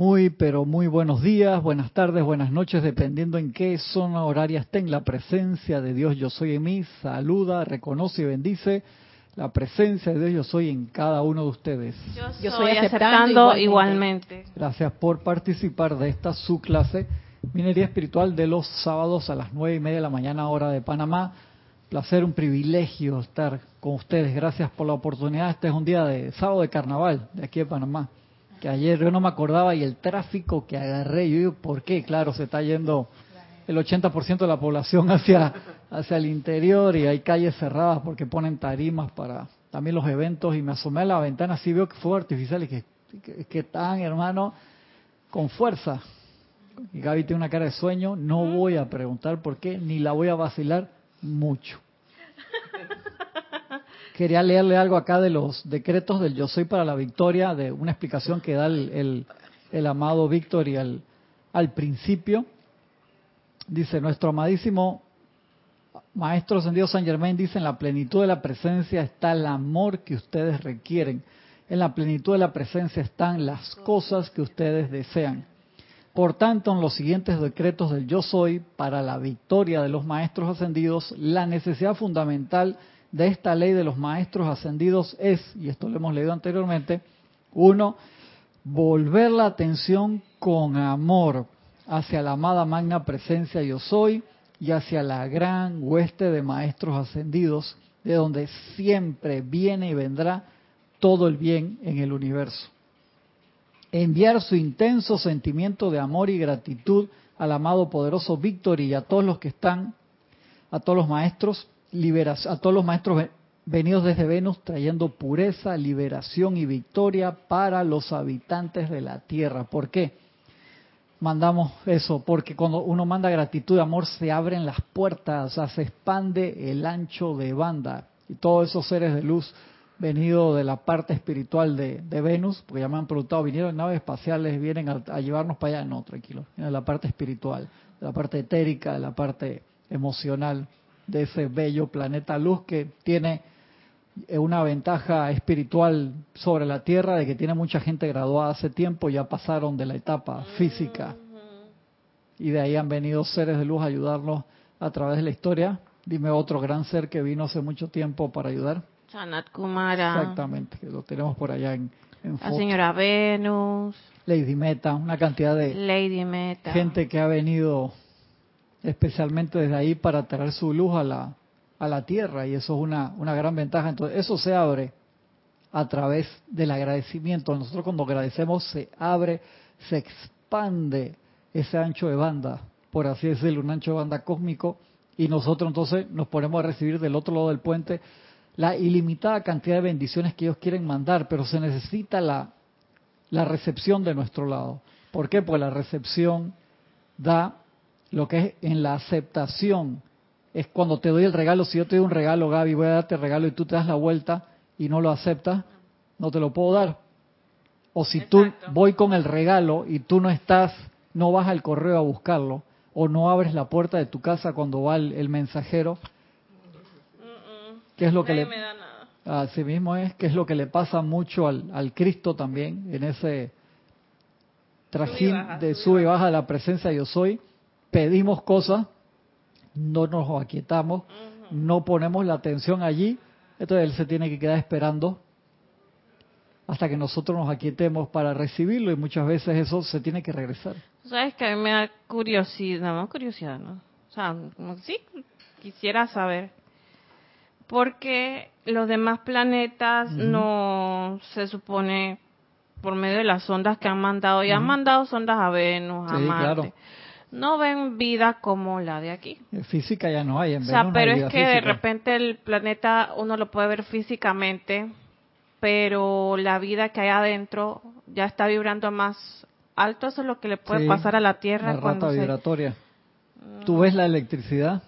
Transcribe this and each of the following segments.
Muy, pero muy buenos días, buenas tardes, buenas noches, dependiendo en qué zona horaria estén. La presencia de Dios Yo Soy en mí saluda, reconoce y bendice la presencia de Dios Yo Soy en cada uno de ustedes. Yo, soy aceptando igualmente. Gracias por participar de esta su clase, Minería Espiritual, de los sábados a las nueve y media de la mañana, hora de Panamá. Placer, un privilegio estar con ustedes. Gracias por la oportunidad. Este es un día de sábado de carnaval de aquí de Panamá que ayer yo no me acordaba y el tráfico que agarré, yo digo, ¿por qué? Claro, se está yendo el 80% de la población hacia, hacia el interior y hay calles cerradas porque ponen tarimas para también los eventos y me asomé a la ventana, así veo que fue artificial y que, que, que están, hermano, con fuerza. Y Gaby tiene una cara de sueño, no voy a preguntar por qué, ni la voy a vacilar mucho quería leerle algo acá de los decretos del Yo Soy para la Victoria, de una explicación que da el, el, amado Víctor y al, al principio. Dice, nuestro amadísimo Maestro Ascendido San Germain dice, en la plenitud de la presencia está el amor que ustedes requieren. En la plenitud de la presencia están las cosas que ustedes desean. Por tanto, en los siguientes decretos del Yo Soy, para la victoria de los Maestros Ascendidos, la necesidad fundamental de esta ley de los maestros ascendidos es, y esto lo hemos leído anteriormente, uno, volver la atención con amor hacia la amada magna presencia yo soy y hacia la gran hueste de maestros ascendidos, de donde siempre viene y vendrá todo el bien en el universo. Enviar su intenso sentimiento de amor y gratitud al amado poderoso Víctor y a todos los que están, a todos los maestros a todos los maestros venidos desde Venus trayendo pureza, liberación y victoria para los habitantes de la Tierra. ¿Por qué? Mandamos eso, porque cuando uno manda gratitud y amor se abren las puertas, sea, se expande el ancho de banda. Y todos esos seres de luz venidos de la parte espiritual de, Venus, porque ya me han preguntado, vinieron en naves espaciales, vienen a, llevarnos para allá, no, tranquilo, de la parte espiritual, de la parte etérica, de la parte emocional de ese bello planeta luz que tiene eh, una ventaja espiritual sobre la Tierra de que tiene mucha gente graduada hace tiempo, ya pasaron de la etapa física y de ahí han venido seres de luz a ayudarnos a través de la historia. Dime otro gran ser que vino hace mucho tiempo para ayudar. Sanat Kumara. Exactamente, que lo tenemos por allá en, en La señora Venus. Lady Meta, una cantidad de Lady Meta. gente que ha venido especialmente desde ahí para traer su luz a la, a la tierra y eso es una, una gran ventaja. Entonces eso se abre a través del agradecimiento. Nosotros cuando agradecemos se abre, se expande ese ancho de banda, por así decirlo, un ancho de banda cósmico y nosotros entonces nos ponemos a recibir del otro lado del puente la ilimitada cantidad de bendiciones que ellos quieren mandar, pero se necesita la, la recepción de nuestro lado. ¿Por qué? Pues la recepción da lo que es en la aceptación es cuando te doy el regalo. Si yo te doy un regalo, Gaby, voy a darte el regalo y tú te das la vuelta y no lo aceptas, no te lo puedo dar. O si tú voy con el regalo y tú no estás, no vas al correo a buscarlo, o no abres la puerta de tu casa cuando va el, mensajero, ¿qué es lo que le... Así mismo es, que es lo que le pasa mucho al, al Cristo también, en ese trajín de sube y baja de la presencia yo soy, pedimos cosas, no nos aquietamos, no ponemos la atención allí, entonces él se tiene que quedar esperando hasta que nosotros nos aquietemos para recibirlo y muchas veces eso se tiene que regresar. Sabes que a mí me da curiosidad, no curiosidad, ¿no? O sea, sí quisiera saber por qué los demás planetas no se supone por medio de las sondas que han mandado, y han mandado sondas a Venus, a Marte no ven vida como la de aquí. Física ya no hay. En o sea, pero es que de repente el planeta uno lo puede ver físicamente, pero la vida que hay adentro ya está vibrando más alto. Eso es lo que le puede pasar a la Tierra. La rata vibratoria. ¿Tú ves la electricidad?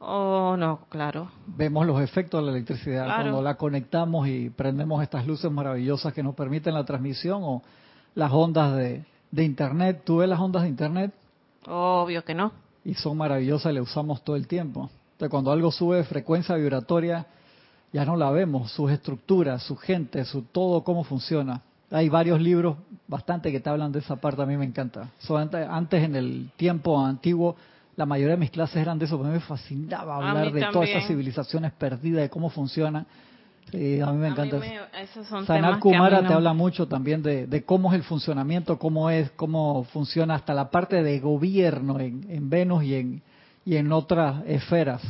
Oh, no, claro. Vemos los efectos de la electricidad cuando la conectamos y prendemos estas luces maravillosas que nos permiten la transmisión o las ondas de, de Internet. ¿Tú ves las ondas de Internet? Obvio que no. Y son maravillosas, le usamos todo el tiempo. Entonces, cuando algo sube de frecuencia vibratoria, ya no la vemos, sus estructuras, su gente, su todo, cómo funciona. Hay varios libros, bastante que te hablan de esa parte, a mí me encanta. antes, en el tiempo antiguo, la mayoría de mis clases eran de eso, porque me fascinaba hablar de todas esas civilizaciones perdidas, de cómo funcionan. Sí, a mí me encanta. Sanat Kumara te habla mucho también de, cómo es el funcionamiento, cómo es, cómo funciona hasta la parte de gobierno en, en Venus y en, y en otras esferas.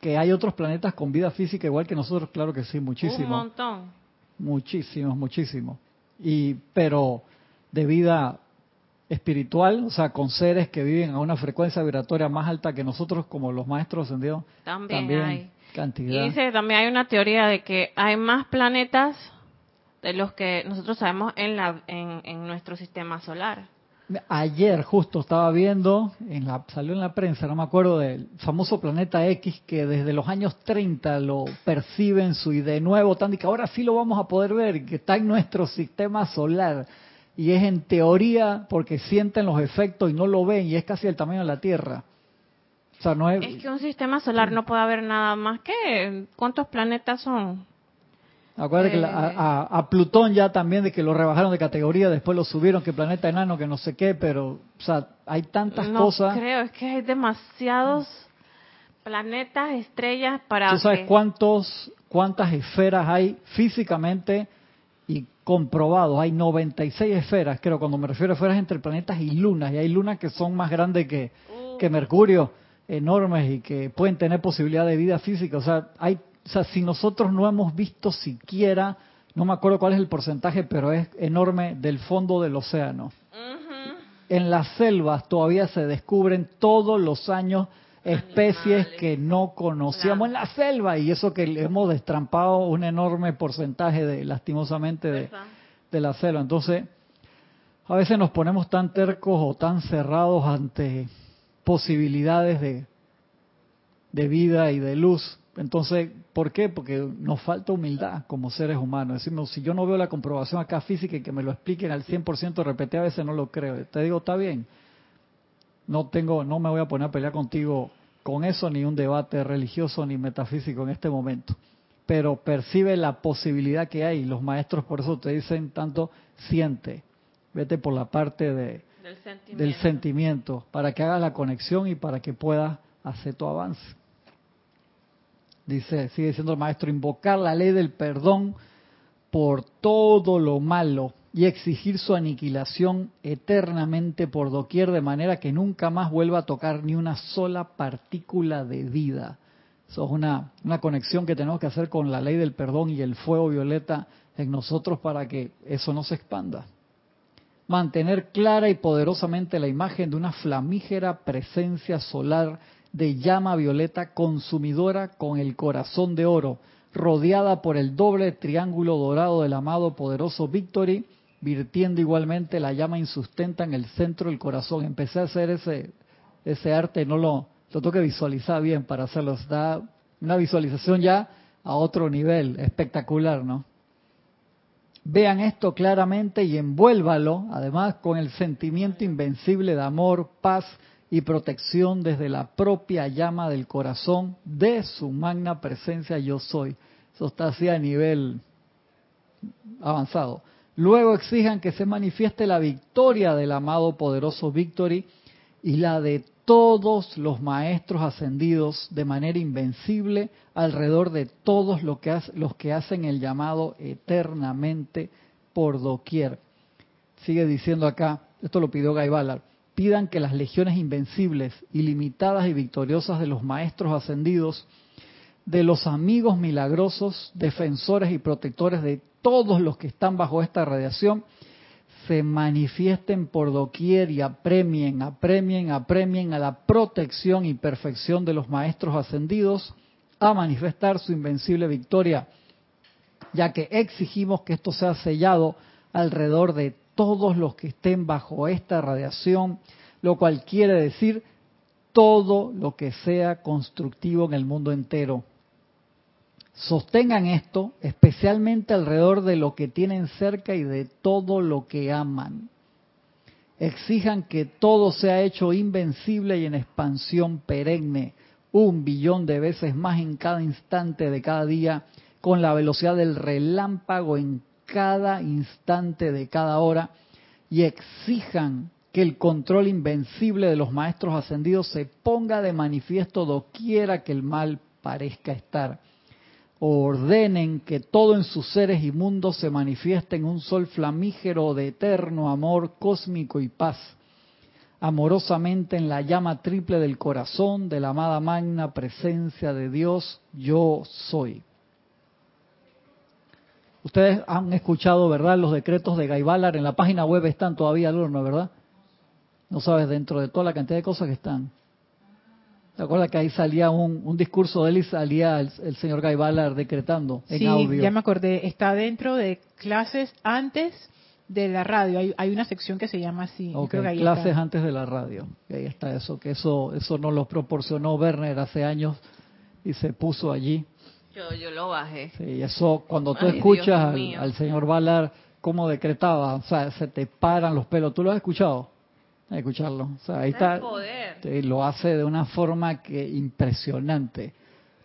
Que hay otros planetas con vida física igual que nosotros, claro que sí, muchísimo. Un montón. Muchísimos, muchísimos. Y, pero de vida espiritual, o sea, con seres que viven a una frecuencia vibratoria más alta que nosotros, como los maestros ascendidos. También, hay. Cantidad. Y dice, también hay una teoría de que hay más planetas de los que nosotros sabemos en, la, en nuestro sistema solar. Ayer justo estaba viendo, en la, salió en la prensa, no me acuerdo del famoso planeta X que desde los años 30 lo perciben su y de nuevo tan que ahora sí lo vamos a poder ver, que está en nuestro sistema solar y es en teoría porque sienten los efectos y no lo ven y es casi el tamaño de la Tierra. O sea, no es... es que un sistema solar no puede haber nada más que cuántos planetas son. Acuérdate que eh. a, Plutón ya también de que lo rebajaron de categoría, después lo subieron, que planeta enano, que no sé qué, pero, o sea, hay tantas no cosas. creo, es que hay demasiados planetas, estrellas para. ¿Tú sabes cuántos, cuántas esferas hay físicamente y comprobados? Hay 96 esferas, creo, cuando me refiero a esferas entre planetas y lunas, y hay lunas que son más grandes que, que Mercurio, enormes y que pueden tener posibilidad de vida física. O sea, hay o sea, si nosotros no hemos visto siquiera, no me acuerdo cuál es el porcentaje, pero es enorme del fondo del océano. En las selvas todavía se descubren todos los años especies que no conocíamos en la selva y eso que hemos destrampado un enorme porcentaje de lastimosamente de, de la selva. Entonces, a veces nos ponemos tan tercos o tan cerrados ante posibilidades de, de vida y de luz entonces, ¿por qué? Porque nos falta humildad como seres humanos. Decimos, si yo no veo la comprobación acá física y que me lo expliquen al 100% repetí, a veces no lo creo. Te digo, está bien. No tengo, no me voy a poner a pelear contigo con eso, ni un debate religioso ni metafísico en este momento. Pero percibe la posibilidad que hay. Los maestros por eso te dicen tanto, siente. Vete por la parte de, del, sentimiento. para que hagas la conexión y para que puedas hacer tu avance dice, sigue siendo el maestro, invocar la ley del perdón por todo lo malo y exigir su aniquilación eternamente por doquier de manera que nunca más vuelva a tocar ni una sola partícula de vida. Eso es una, una conexión que tenemos que hacer con la ley del perdón y el fuego violeta en nosotros para que eso no se expanda. Mantener clara y poderosamente la imagen de una flamígera presencia solar de llama violeta consumidora con el corazón de oro, rodeada por el doble triángulo dorado del amado poderoso Victory, virtiendo igualmente la llama insustenta en el centro del corazón. Empecé a hacer ese, ese arte, no lo, lo tengo que visualizar bien para hacerlo. Da una visualización ya a otro nivel, espectacular, ¿no? Vean esto claramente y envuélvalo, además, con el sentimiento invencible de amor, paz y protección desde la propia llama del corazón de su magna presencia yo soy. Eso está así a nivel avanzado. Luego exijan que se manifieste la victoria del amado poderoso Victory y la de todos los maestros ascendidos de manera invencible alrededor de todos los que, hacen el llamado eternamente por doquier. Sigue diciendo acá, esto lo pidió Guy Ballard, pidan que las legiones invencibles, ilimitadas y victoriosas de los maestros ascendidos, de los amigos milagrosos, defensores y protectores de todos los que están bajo esta radiación, se manifiesten por doquier y apremien, apremien, apremien a la protección y perfección de los maestros ascendidos, a manifestar su invencible victoria, ya que exigimos que esto sea sellado alrededor de todos los que estén bajo esta radiación, lo cual quiere decir todo lo que sea constructivo en el mundo entero. Sostengan esto especialmente alrededor de lo que tienen cerca y de todo lo que aman. Exijan que todo sea hecho invencible y en expansión perenne, un billón de veces más en cada instante de cada día, con la velocidad del relámpago en cada instante de cada hora y exijan que el control invencible de los maestros ascendidos se ponga de manifiesto doquiera que el mal parezca estar. Ordenen que todo en sus seres y mundos se manifieste en un sol flamígero de eterno amor cósmico y paz, amorosamente en la llama triple del corazón de la amada magna presencia de Dios, yo soy. Ustedes han escuchado, ¿verdad? Los decretos de Gaibalar en la página web están todavía, ¿no? ¿verdad? No sabes, dentro de toda la cantidad de cosas que están. ¿Te acuerdas que ahí salía un, discurso de él y salía el, señor Gaibalar decretando en audio? Sí, ya me acordé. Está dentro de clases antes de la radio. Hay, una sección que se llama así. clases antes de la radio. ahí está eso, que eso, eso nos lo proporcionó Werner hace años y se puso allí. Yo, yo lo bajé. Sí, eso cuando tú escuchas al, al, señor Valar cómo decretaba, o sea, se te paran los pelos. ¿Tú lo has escuchado? Escucharlo. O sea, ahí está. lo hace de una forma que impresionante.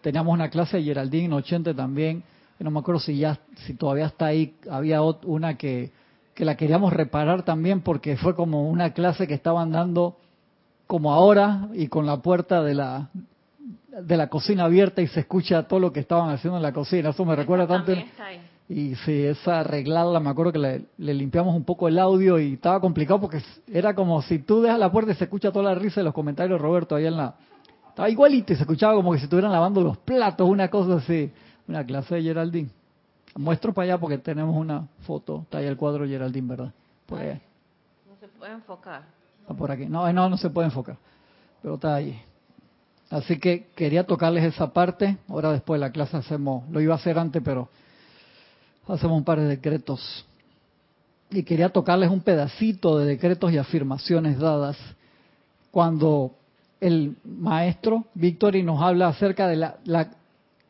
Teníamos una clase de Geraldine en 80 también. No me acuerdo si ya, si todavía está ahí. Había una que, que la queríamos reparar también porque fue como una clase que estaban dando como ahora y con la puerta de la de la cocina abierta y se escucha todo lo que estaban haciendo en la cocina. Eso me recuerda tanto. Y sí, esa arreglarla, me acuerdo que le, limpiamos un poco el audio y estaba complicado porque era como si tú dejas la puerta y se escucha toda la risa de los comentarios de Roberto ahí en la... Estaba igualito y se escuchaba como que si estuvieran lavando los platos, una cosa así. Una clase de Geraldine. Muestro para allá porque tenemos una foto. Está ahí el cuadro de Geraldine, ¿verdad? Por No se puede enfocar. Ah, por aquí. No, no, no se puede enfocar. Pero está ahí. Así que quería tocarles esa parte. Ahora después de la clase hacemos, lo iba a hacer antes, pero hacemos un par de decretos. Y quería tocarles un pedacito de decretos y afirmaciones dadas cuando el maestro Victory nos habla acerca de la, la,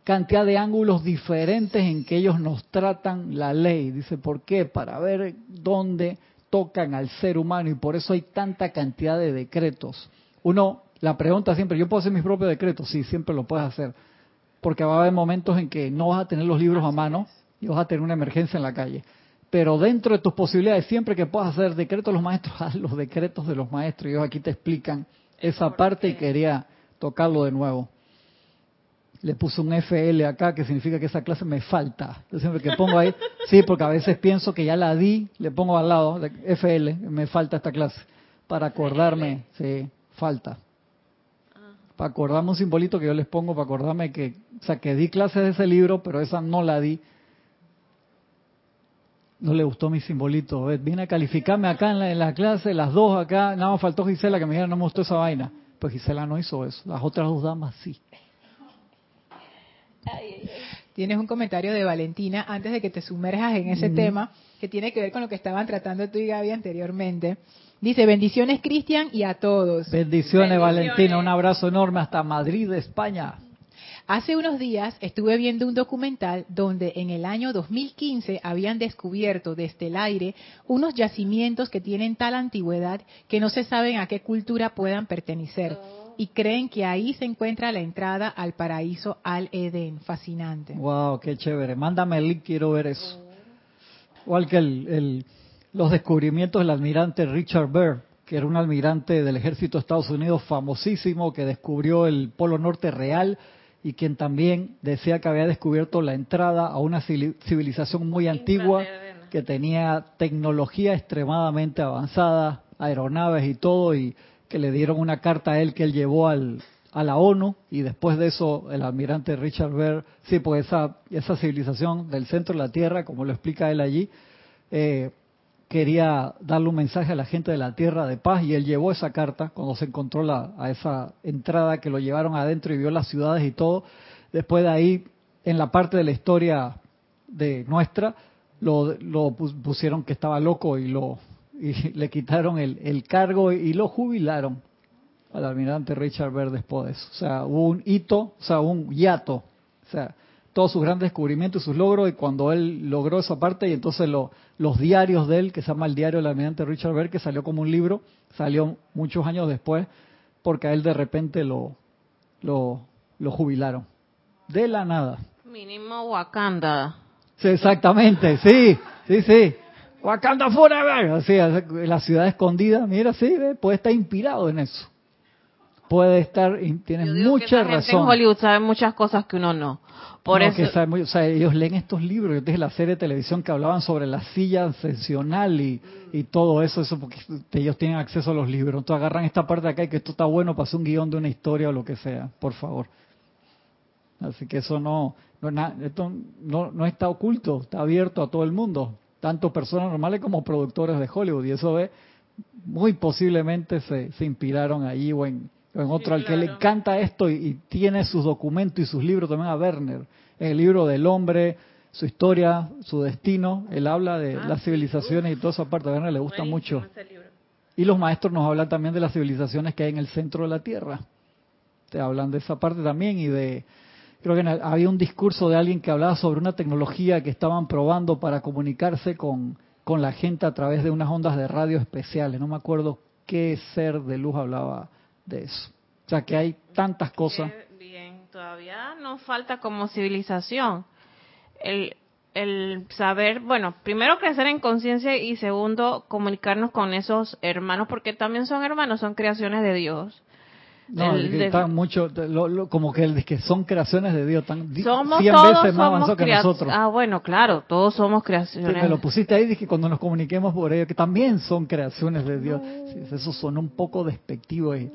cantidad de ángulos diferentes en que ellos nos tratan la ley. Dice, ¿por qué? Para ver dónde tocan al ser humano y por eso hay tanta cantidad de decretos. Uno, la pregunta siempre, ¿yo puedo hacer mis propios decretos? Sí, siempre lo puedes hacer. Porque va a haber momentos en que no vas a tener los libros a mano y vas a tener una emergencia en la calle. Pero dentro de tus posibilidades, siempre que puedas hacer decretos de los maestros, haz los decretos de los maestros. Y ellos aquí te explican esa parte y quería tocarlo de nuevo. Le puse un FL acá, que significa que esa clase me falta. Yo siempre que pongo ahí, sí, porque a veces pienso que ya la di, le pongo al lado, FL, me falta esta clase. Para acordarme, sí, falta. Ah. Para acordarme un simbolito que yo les pongo, para acordarme que, o sea, que di clases de ese libro, pero esa no la di no le gustó mi simbolito. Viene a calificarme acá en la, clase, las dos acá. Nada más faltó Gisela que me dijera no me gustó esa vaina. Pues Gisela no hizo eso. Las otras dos damas sí. Tienes un comentario de Valentina antes de que te sumerjas en ese tema que tiene que ver con lo que estaban tratando tú y Gaby anteriormente. Dice, bendiciones Cristian y a todos. bendiciones, Valentina, un abrazo enorme hasta Madrid, España. Hace unos días estuve viendo un documental donde en el año 2015 habían descubierto desde el aire unos yacimientos que tienen tal antigüedad que no se saben a qué cultura puedan pertenecer y creen que ahí se encuentra la entrada al paraíso al Edén. Fascinante. Wow, qué chévere. Mándame el link, quiero ver eso. Igual que el, los descubrimientos del almirante Richard Byrd, que era un almirante del ejército de Estados Unidos famosísimo que descubrió el Polo Norte real y quien también decía que había descubierto la entrada a una civilización muy antigua que tenía tecnología extremadamente avanzada, aeronaves y todo, y que le dieron una carta a él que él llevó al, a la ONU y después de eso el almirante Richard Byrd, sí, pues esa, esa civilización del centro de la Tierra, como lo explica él allí, eh, quería darle un mensaje a la gente de la tierra de paz y él llevó esa carta cuando se encontró la, a esa entrada que lo llevaron adentro y vio las ciudades y todo. Después de ahí, en la parte de la historia de nuestra, lo, lo pusieron que estaba loco y lo y le quitaron el, el cargo y lo jubilaron al almirante Richard de eso. O sea, hubo un hito, o sea, un hiato. O sea, todos sus grandes descubrimientos y sus logros y cuando él logró esa parte y entonces los diarios de él, que se llama el diario del almirante Richard Bell, que salió como un libro, salió muchos años después porque a él de repente lo, lo, jubilaron. De la nada. Mínimo Wakanda. Sí, exactamente, sí, sí, sí. Wakanda Forever, así, la ciudad escondida, mira, sí, puede estar inspirado en eso. Puede estar, tiene mucha razón. en Hollywood sabe muchas cosas que uno no. Por eso. o sea, ellos leen estos libros. Yo dije la serie de televisión que hablaban sobre la silla ascensional y, y todo eso, eso porque ellos tienen acceso a los libros. Entonces agarran esta parte de acá y que esto está bueno para hacer un guion de una historia o lo que sea, por favor. Así que eso no, no, esto no, no está oculto, está abierto a todo el mundo, tanto personas normales como productores de Hollywood. Y eso ve, muy posiblemente se, se inspiraron ahí o en, en otro al que le encanta esto y, tiene sus documentos y sus libros también a Werner. el libro del hombre, su historia, su destino, él habla de ah, las civilizaciones y toda esa parte. A Werner le gusta mucho. Y los maestros nos hablan también de las civilizaciones que hay en el centro de la Tierra. Te hablan de esa parte también y de creo que había un discurso de alguien que hablaba sobre una tecnología que estaban probando para comunicarse con, con la gente a través de unas ondas de radio especiales. No me acuerdo qué ser de luz hablaba de eso. O sea que hay tantas cosas. Bien, todavía nos falta como civilización el, el saber, bueno, primero crecer en conciencia y segundo comunicarnos con esos hermanos, porque también son hermanos, son creaciones de Dios. No, están mucho, como que, el, que son creaciones de Dios, están 100 veces más avanzados que nosotros. Ah, bueno, claro, todos somos creaciones. me lo pusiste ahí, dije cuando nos comuniquemos por ellos, que también son creaciones de Dios. eso suena un poco despectivo y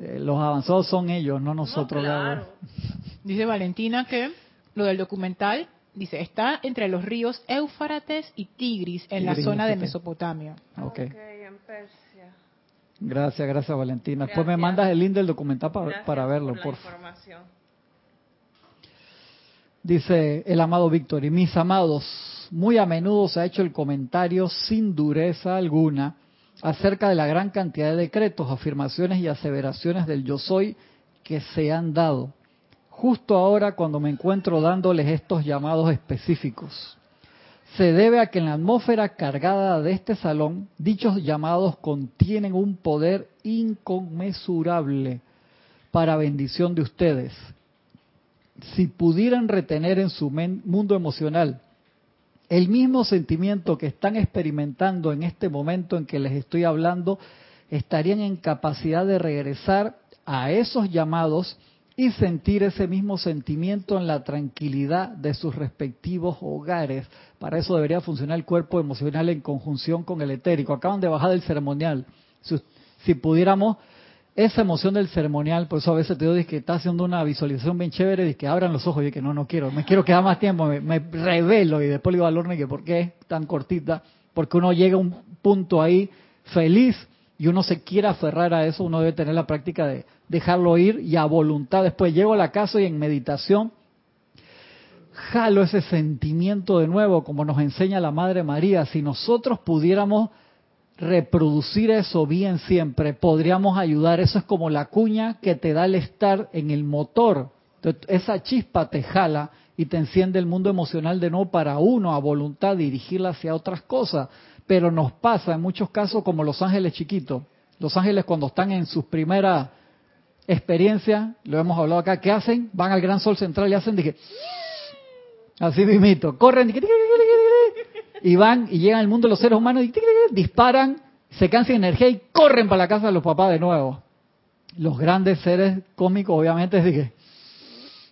eh, los avanzados son ellos, no nosotros. Dice Valentina que lo del documental, dice, está entre los ríos Éufrates y Tigris en la zona de Mesopotamia. Okay. Gracias, gracias Valentina. Después me mandas el link del documental para, verlo, por, favor. Dice el amado Víctor, y mis amados, muy a menudo se ha hecho el comentario sin dureza alguna acerca de la gran cantidad de decretos, afirmaciones y aseveraciones del yo soy que se han dado, justo ahora cuando me encuentro dándoles estos llamados específicos se debe a que en la atmósfera cargada de este salón, dichos llamados contienen un poder inconmensurable para bendición de ustedes. Si pudieran retener en su mundo emocional el mismo sentimiento que están experimentando en este momento en que les estoy hablando, estarían en capacidad de regresar a esos llamados y sentir ese mismo sentimiento en la tranquilidad de sus respectivos hogares. Para eso debería funcionar el cuerpo emocional en conjunción con el etérico. Acaban de bajar del ceremonial. Si, pudiéramos, esa emoción del ceremonial, por eso a veces te digo que está haciendo una visualización bien chévere y que abran los ojos y que no, no quiero, me quiero quedar más tiempo, me, revelo y después le digo al que por qué es tan cortita, porque uno llega a un punto ahí feliz y uno se quiere aferrar a eso, uno debe tener la práctica de dejarlo ir y a voluntad. Después llego a la casa y en meditación jalo ese sentimiento de nuevo, como nos enseña la Madre María. Si nosotros pudiéramos reproducir eso bien siempre, podríamos ayudar. Eso es como la cuña que te da el estar en el motor. esa chispa te jala y te enciende el mundo emocional de nuevo para uno, a voluntad, dirigirla hacia otras cosas. Pero nos pasa en muchos casos como los ángeles chiquitos. Los ángeles cuando están en sus primeras experiencia, lo hemos hablado acá, ¿qué hacen? Van al gran sol central y hacen, dije, así mismito, corren, y van y llegan al mundo de los seres humanos, y disparan, se cansan energía y corren para la casa de los papás de nuevo. Los grandes seres cómicos, obviamente, dije,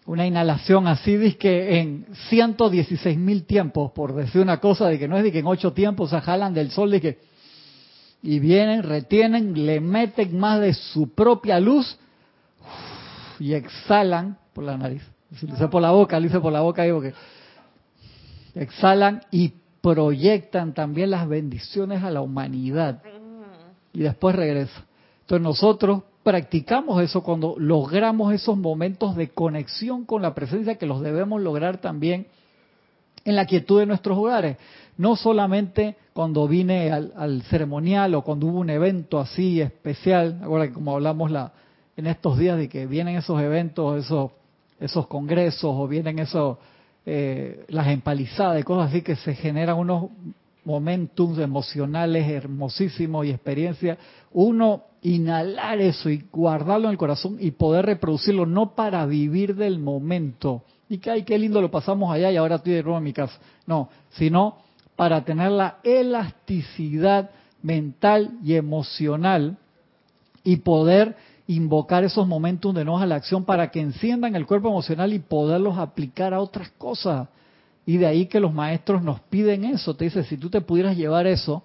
una inhalación así, que en 116 mil tiempos, por decir una cosa, de que no es de que en ocho tiempos se jalan del sol, que, y vienen, retienen, le meten más de su propia luz y exhalan por la nariz. Si lo por la boca, lo hice por la boca digo que exhalan y proyectan también las bendiciones a la humanidad. Y después regresa. Entonces nosotros practicamos eso cuando logramos esos momentos de conexión con la presencia que los debemos lograr también en la quietud de nuestros hogares. No solamente cuando vine al, al ceremonial o cuando hubo un evento así especial, ahora que como hablamos la, en estos días de que vienen esos eventos, esos, esos congresos o vienen esos, eh, las empalizadas y cosas así que se generan unos momentos emocionales hermosísimos y experiencias, uno inhalar eso y guardarlo en el corazón y poder reproducirlo, no para vivir del momento, y que, ay, qué lindo lo pasamos allá y ahora estoy de. No, sino para tener la elasticidad mental y emocional y poder invocar esos momentos de enojo a la acción para que enciendan el cuerpo emocional y poderlos aplicar a otras cosas. Y de ahí que los maestros nos piden eso. Te dice, si tú te pudieras llevar eso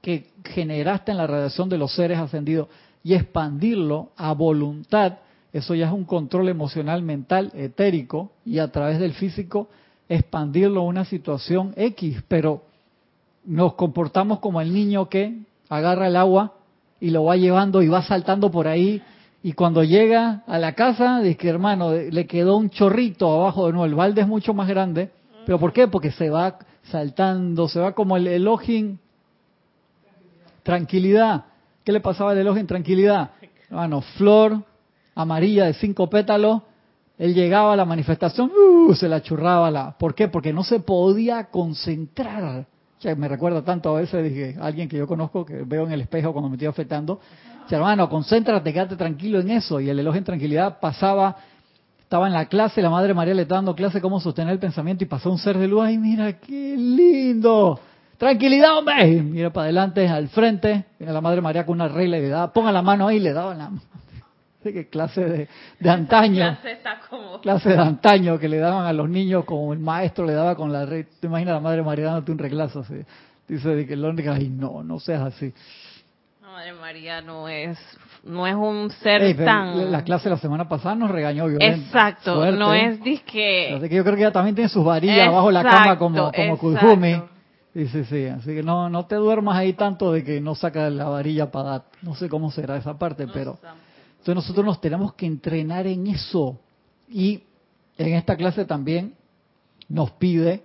que generaste en la radiación de los seres ascendidos y expandirlo a voluntad, eso ya es un control emocional, mental, etérico, y a través del físico expandirlo a una situación X, pero nos comportamos como el niño que agarra el agua y lo va llevando y va saltando por ahí y cuando llega a la casa dice que hermano le quedó un chorrito abajo de nuevo, el balde es mucho más grande, pero ¿por qué? Porque se va saltando, se va como el elogio tranquilidad. ¿Qué le pasaba al elogio tranquilidad? Hermano, flor amarilla de cinco pétalos, él llegaba a la manifestación, uh, se la churraba la. ¿Por qué? Porque no se podía concentrar me recuerda tanto a veces, dije, alguien que yo conozco, que veo en el espejo cuando me estoy afectando, dice, hermano, concéntrate, quédate tranquilo en eso. Y el elogio en tranquilidad pasaba, estaba en la clase, la Madre María le estaba dando clase cómo sostener el pensamiento y pasó un ser de luz, ay, mira, qué lindo. Tranquilidad, hombre. mira para adelante, al frente, viene la Madre María con una regla y le daba, ponga la mano ahí, le daba la qué clase de, de antaño. clase, de antaño que le daban a los niños como el maestro le daba con la red. Te imaginas la madre María dándote un reglazo así. Dice de que el hombre, ay no, no seas así. La madre María no es no es un ser tan la clase de la semana pasada nos regañó violento exacto no es disque así que yo creo que ella también tiene sus varillas bajo la cama como como Kuzumi sí sí sí así que no no te duermas ahí tanto de que no saca la varilla para dar no sé cómo será esa parte pero entonces nosotros nos tenemos que entrenar en eso. Y en esta clase también nos pide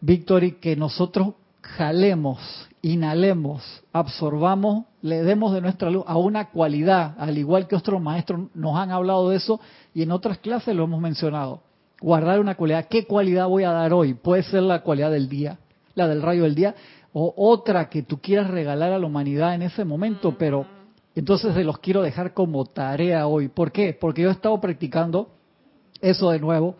Victory que nosotros jalemos, inhalemos, absorbamos, le demos de nuestra luz a una cualidad, al igual que otros maestros nos han hablado de eso y en otras clases lo hemos mencionado. Guardar una cualidad, ¿qué cualidad voy a dar hoy? Puede ser la cualidad del día, la del rayo del día, o otra que tú quieras regalar a la humanidad en ese momento, pero entonces se los quiero dejar como tarea hoy. ¿Por qué? Porque yo he estado practicando eso de nuevo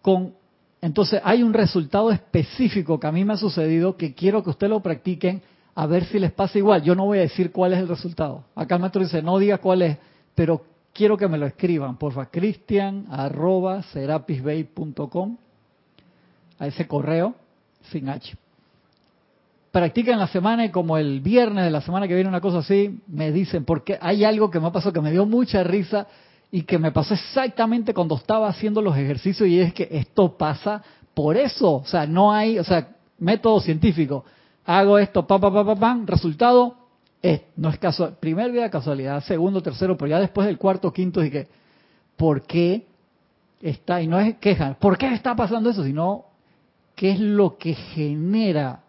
con entonces hay un resultado específico que a mí me ha sucedido que quiero que ustedes lo practiquen a ver si les pasa igual. Yo no voy a decir cuál es el resultado. Acá el maestro dice, no diga cuál es, pero quiero que me lo escriban. Porfa, cristian arroba serapisbay.com a ese correo sin H practican la semana y como el viernes de la semana que viene una cosa así, me dicen, porque hay algo que me pasó que me dio mucha risa y que me pasó exactamente cuando estaba haciendo los ejercicios y es que esto pasa por eso, o sea, no hay, o sea, método científico. Hago esto, pa, pa, pa, pa, pam, resultado, es, no es casual, primer día casualidad, segundo, tercero, pero ya después del cuarto, quinto, dije, ¿por qué está? Y no es queja, ¿por qué está pasando eso? Sino, ¿qué es lo que genera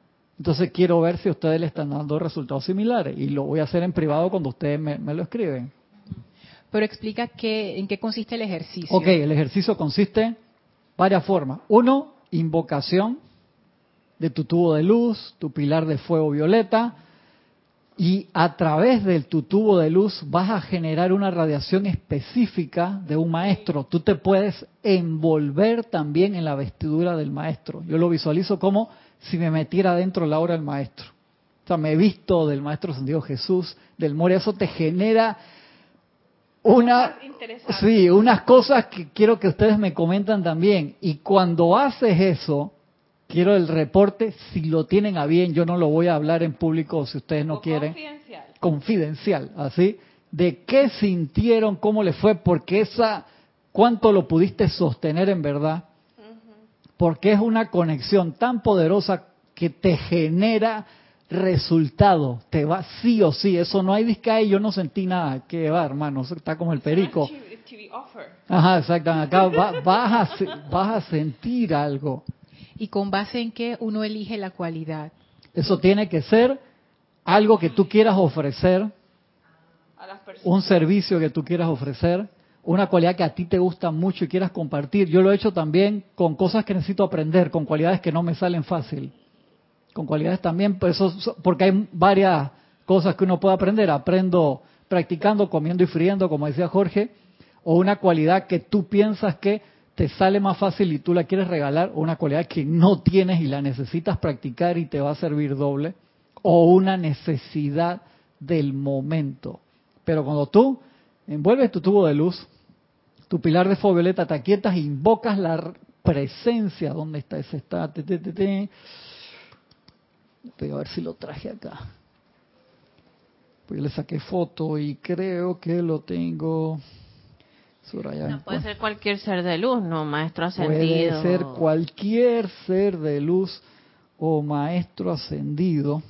entonces quiero ver si ustedes le están dando resultados similares y lo voy a hacer en privado cuando ustedes me, lo escriben. Pero explica qué, en qué consiste el ejercicio. Ok, el ejercicio consiste en varias formas. Uno, invocación de tu tubo de luz, tu pilar de fuego violeta, y a través de tu tubo de luz vas a generar una radiación específica de un maestro. Tú te puedes envolver también en la vestidura del maestro. Yo lo visualizo como si me metiera dentro la obra del maestro. O sea, me he visto del maestro Santiago Jesús, del Moria, eso te genera una, sí, unas cosas que quiero que ustedes me comentan también. Y cuando haces eso, quiero el reporte, si lo tienen a bien, yo no lo voy a hablar en público si ustedes no quieren. Confidencial. Confidencial, así. De qué sintieron, cómo le fue, porque esa, cuánto lo pudiste sostener en verdad porque es una conexión tan poderosa que te genera resultado, te va sí o sí, eso no hay discae, yo no sentí nada, que va hermano, está como el perico. Ajá, exactamente, acá vas, a, vas a sentir algo. ¿Y con base en qué uno elige la cualidad? Eso tiene que ser algo que tú quieras ofrecer, un servicio que tú quieras ofrecer, una cualidad que a ti te gusta mucho y quieras compartir. Yo lo he hecho también con cosas que necesito aprender, con cualidades que no me salen fácil. Con cualidades también, pues porque hay varias cosas que uno puede aprender. Aprendo practicando, comiendo y friendo, como decía Jorge, o una cualidad que tú piensas que te sale más fácil y tú la quieres regalar, o una cualidad que no tienes y la necesitas practicar y te va a servir doble, o una necesidad del momento. Pero cuando tú envuelves tu tubo de luz, tu pilar de fuego violeta, te aquietas e invocas la presencia, ¿dónde está ese está? Voy a ver si lo traje acá. Pues le saqué foto y creo que lo tengo. No, puede ser cualquier ser de luz, no, maestro ascendido. Puede ser cualquier ser de luz o maestro ascendido.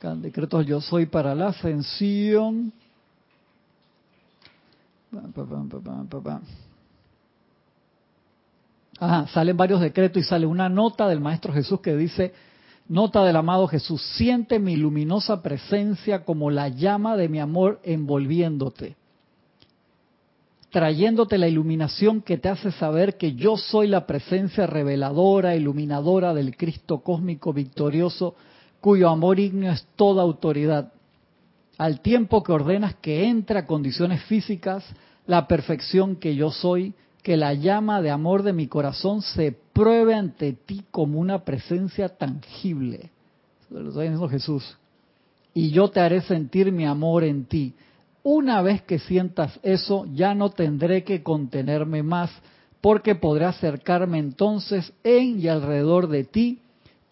Decretos yo soy para la ascensión. Ajá, salen varios decretos y sale una nota del Maestro Jesús que dice, nota del amado Jesús, siente mi luminosa presencia como la llama de mi amor envolviéndote, trayéndote la iluminación que te hace saber que yo soy la presencia reveladora, iluminadora del Cristo cósmico victorioso, cuyo amor ígneo es toda autoridad, al tiempo que ordenas que entre a condiciones físicas la perfección que yo soy, que la llama de amor de mi corazón se pruebe ante ti como una presencia tangible. Lo está diciendo Jesús. Y yo te haré sentir mi amor en ti. Una vez que sientas eso, ya no tendré que contenerme más, porque podré acercarme entonces en y alrededor de ti,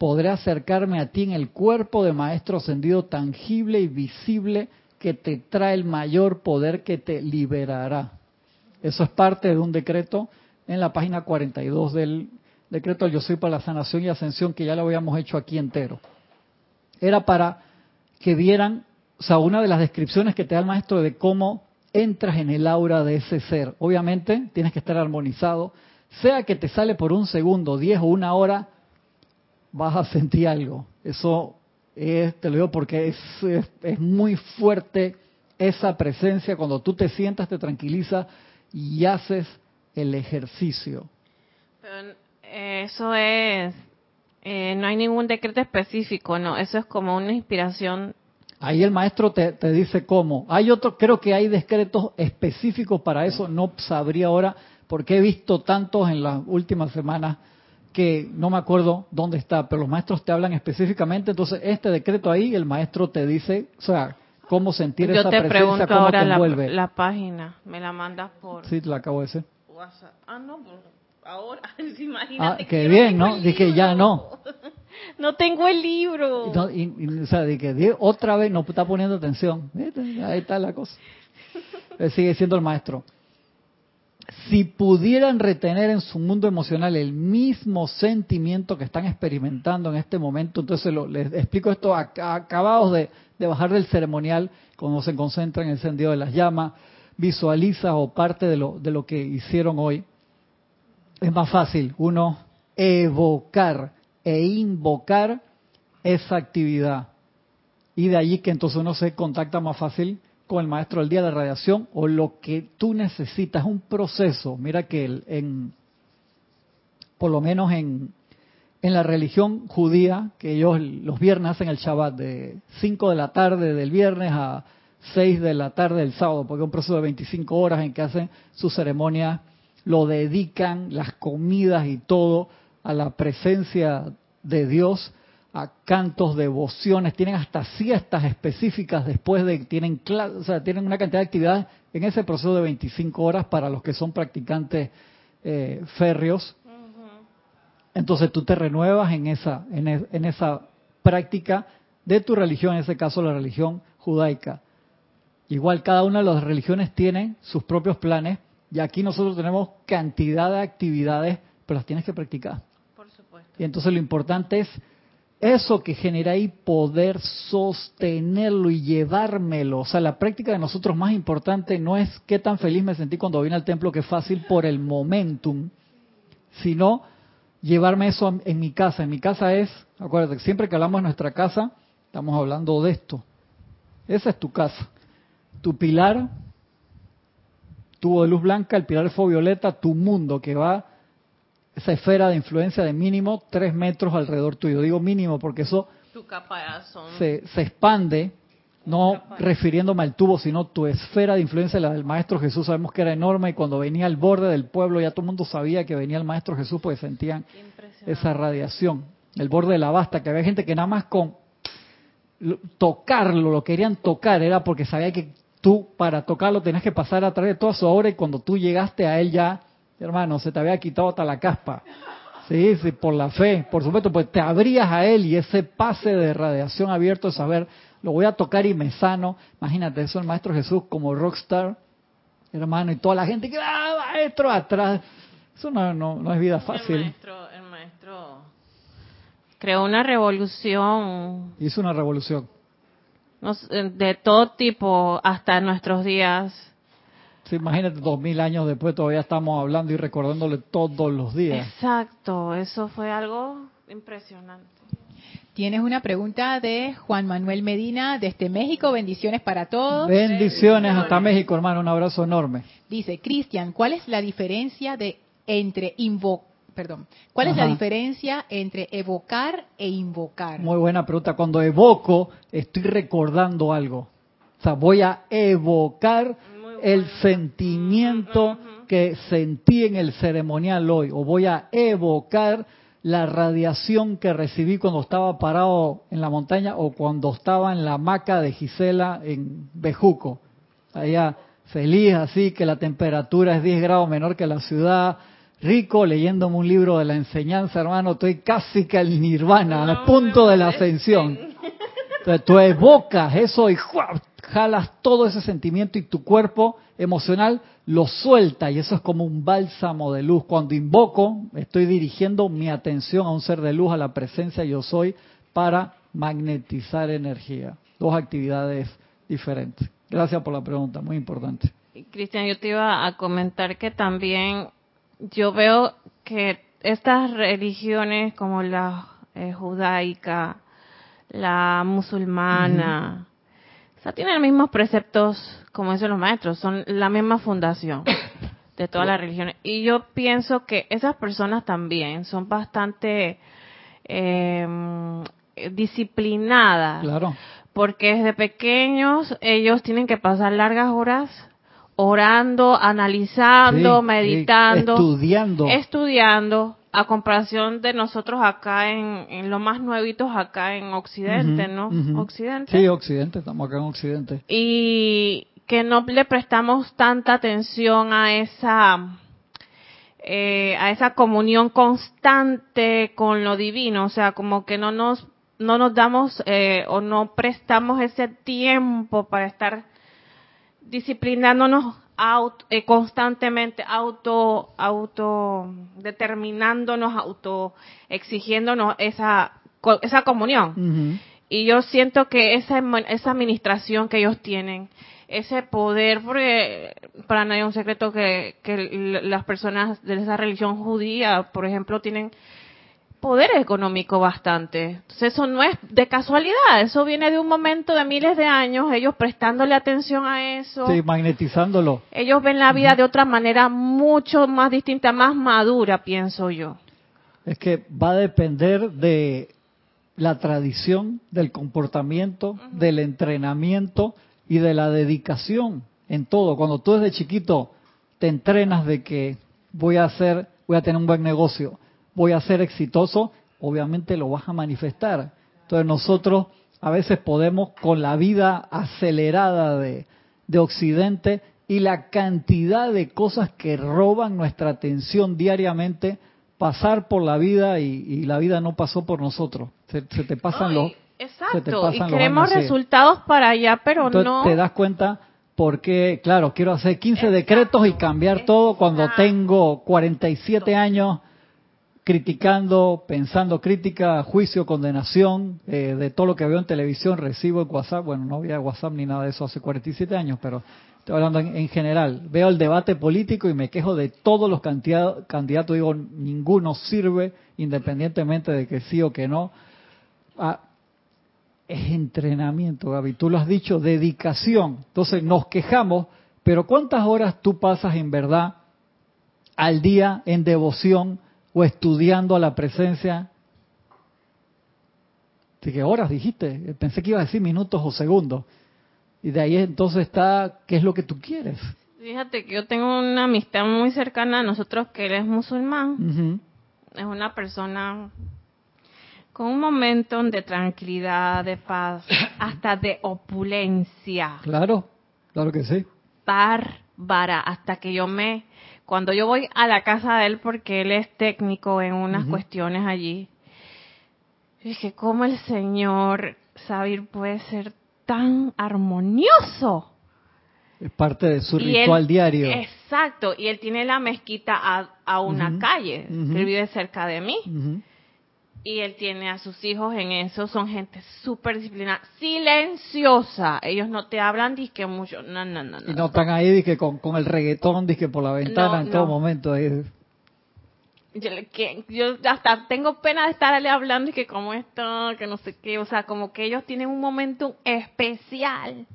podré acercarme a ti en el cuerpo de Maestro ascendido tangible y visible que te trae el mayor poder que te liberará. Eso es parte de un decreto en la página 42 del decreto Yo soy para la sanación y ascensión que ya lo habíamos hecho aquí entero. Era para que vieran, o sea, una de las descripciones que te da el maestro de cómo entras en el aura de ese ser. Obviamente tienes que estar armonizado. Sea que te sale por un segundo, diez o una hora, vas a sentir algo. Eso es, te lo digo porque es, es muy fuerte esa presencia. Cuando tú te sientas, te tranquiliza y haces el ejercicio. Pero eso es, eh, no hay ningún decreto específico, no, eso es como una inspiración. Ahí el maestro te, te dice cómo. Hay otro, creo que hay decretos específicos para eso, no sabría ahora, porque he visto tantos en las últimas semanas que no me acuerdo dónde está, pero los maestros te hablan específicamente, entonces este decreto ahí, el maestro te dice, o sea, cómo sentir Yo esa te presencia, pregunto cómo ahora te envuelve. la página, me la mandas por Sí, te la acabo de decir. WhatsApp. Ah, no, ahora, Ah, imagínate. qué que bien, ¿no? Dije, ya no. No tengo el libro. No, y- y, o sea, de que die- otra vez no está poniendo atención. Ahí está la cosa. Él sigue siendo el maestro. Si pudieran retener en su mundo emocional el mismo sentimiento que están experimentando en este momento, entonces lo- les explico esto ac- acabados de, bajar del ceremonial, cuando se concentran en el encendido de las llamas, visualiza o parte de lo, de lo que hicieron hoy, es más fácil uno evocar e invocar esa actividad. Y de allí que entonces uno se contacta más fácil con el maestro del día de radiación o lo que tú necesitas, un proceso. Mira que el- en, por lo menos en, en la religión judía, que ellos los viernes hacen el Shabbat de 5 de la tarde del viernes a 6 de la tarde del sábado, porque es un proceso de 25 horas en que hacen su ceremonia, lo dedican, las comidas y todo, a la presencia de Dios, a cantos, devociones, tienen hasta siestas específicas después de tienen cla- o sea, tienen una cantidad de actividades en ese proceso de 25 horas para los que son practicantes eh, férreos. Entonces tú te renuevas en esa, en, e- en esa práctica de tu religión, en ese caso la religión judaica. Igual cada una de las religiones tiene sus propios planes y aquí nosotros tenemos cantidad de actividades, pero las tienes que practicar. Por supuesto. Y entonces lo importante es eso que genera ahí poder sostenerlo y llevármelo. O sea, la práctica de nosotros más importante no es qué tan feliz me sentí cuando vine al templo, que fácil por el momentum, sino llevarme eso en mi casa. En mi casa es, acuérdate, siempre que hablamos de nuestra casa, estamos hablando de esto. Esa es tu casa. Tu pilar, tubo de luz blanca, el pilar de fuego violeta, tu mundo que va esa esfera de influencia de mínimo tres metros alrededor tuyo. Digo mínimo porque eso Tu se, se expande no refiriéndome al tubo, sino tu esfera de influencia, la del Maestro Jesús, sabemos que era enorme y cuando venía al borde del pueblo ya todo el mundo sabía que venía el Maestro Jesús porque sentían esa radiación, el borde de la basta, que había gente que nada más con tocarlo, lo querían tocar, era porque sabía que tú para tocarlo tenías que pasar a través de toda su obra y cuando tú llegaste a él ya, hermano, se te había quitado hasta la caspa. Sí, sí, por la fe, por supuesto, pues te abrías a él y ese pase de radiación abierto de saber, lo voy a tocar y me sano. Imagínate eso, el Maestro Jesús como rockstar, hermano, y toda la gente que, ah, maestro, atrás. Eso no, no, no es vida fácil. El maestro, el maestro creó una revolución. Hizo una revolución. De todo tipo hasta nuestros días. Sí, imagínate, dos mil años después todavía estamos hablando y recordándole todos los días. Exacto, eso fue algo impresionante. Tienes una pregunta de Juan Manuel Medina desde México. Bendiciones para todos. Bendiciones hasta México, hermano. Un abrazo enorme. Dice, Cristian, ¿cuál es la diferencia de entre invocar perdón, ¿cuál es la diferencia entre evocar e invocar? Muy buena pregunta. Cuando evoco, estoy recordando algo. O sea, voy a evocar el sentimiento que sentí en el ceremonial hoy, o voy a evocar la radiación que recibí cuando estaba parado en la montaña o cuando estaba en la hamaca de Gisela en Bejuco. Allá feliz así, que la temperatura es 10 grados menor que la ciudad, rico leyéndome un libro de la enseñanza, hermano, estoy casi que al nirvana, al punto de la ascensión. Entonces tú evocas eso y jalas todo ese sentimiento y tu cuerpo emocional lo suelta y eso es como un bálsamo de luz. Cuando invoco, estoy dirigiendo mi atención a un ser de luz, a la presencia yo soy, para magnetizar energía. Dos actividades diferentes. Gracias por la pregunta, muy importante. Cristian, yo te iba a comentar que también yo veo que estas religiones como la eh, judaica, la musulmana, o sea, tienen los mismos preceptos como dicen los maestros, son la misma fundación de todas las religiones. Y yo pienso que esas personas también son bastante em, disciplinadas. Claro. Porque desde pequeños ellos tienen que pasar largas horas orando, analizando, meditando, estudiando. Estudiando, a comparación de nosotros acá en, en lo más nuevitos acá en Occidente, ¿no? Occidente. Sí, Occidente, estamos acá en Occidente. Y que no le prestamos tanta atención a esa eh, a esa comunión constante con lo divino, o sea, como que no nos no nos damos eh, o no prestamos ese tiempo para estar disciplinándonos eh, constantemente, auto, auto determinándonos, auto exigiéndonos esa, esa comunión. Y yo siento que esa, esa administración que ellos tienen, ese poder, porque para nadie es un secreto que, que las personas de esa religión judía, por ejemplo, tienen poder económico bastante. Entonces eso no es de casualidad, eso viene de un momento de miles de años, ellos prestándole atención a eso. Sí, magnetizándolo. Ellos ven la vida de otra manera mucho más distinta, más madura, pienso yo. Es que va a depender de la tradición, del comportamiento, del entrenamiento y de la dedicación en todo. Cuando tú desde chiquito te entrenas de que voy a hacer, voy a tener un buen negocio, voy a ser exitoso, obviamente lo vas a manifestar. Entonces nosotros a veces podemos, con la vida acelerada de, Occidente y la cantidad de cosas que roban nuestra atención diariamente, pasar por la vida y, la vida no pasó por nosotros. Se, te pasan los... Exacto, y queremos resultados para allá, pero no... Te das cuenta porque, claro, quiero hacer 15 decretos y cambiar todo cuando tengo 47 años criticando, pensando crítica, juicio, condenación eh, de todo lo que veo en televisión, recibo en WhatsApp, bueno, no había WhatsApp ni nada de eso hace 47 años, pero estoy hablando en, general. Veo el debate político y me quejo de todos los candidatos, digo, ninguno sirve, independientemente de que sí o que no. Ah, es entrenamiento, Gaby, tú lo has dicho, dedicación. Entonces nos quejamos, pero ¿cuántas horas tú pasas en verdad al día en devoción? O estudiando a la presencia. ¿De qué horas dijiste? Pensé que iba a decir minutos o segundos. Y de ahí entonces está, ¿qué es lo que tú quieres? Fíjate que yo tengo una amistad muy cercana a nosotros que él es musulmán. Es una persona con un momento de tranquilidad, de paz, hasta de opulencia. Claro, claro que sí. bárbara hasta que yo me cuando yo voy a la casa de él porque él es técnico en unas cuestiones allí dije cómo el señor Sabir puede ser tan armonioso Es parte de su Y él- ritual diario. exacto y él tiene la mezquita a, a una calle Ujú. él vive cerca de mí. Y él tiene a sus hijos en eso, son gente súper disciplinada, silenciosa. Ellos no te hablan disque mucho, no, no, no. Y no están ahí dizque, con, con el reggaetón dizque, por la ventana No, en todo momento. ahí. Yo, que, yo hasta tengo pena de estarle hablando y que cómo está, que no sé qué, o sea, como que ellos tienen un momento especial.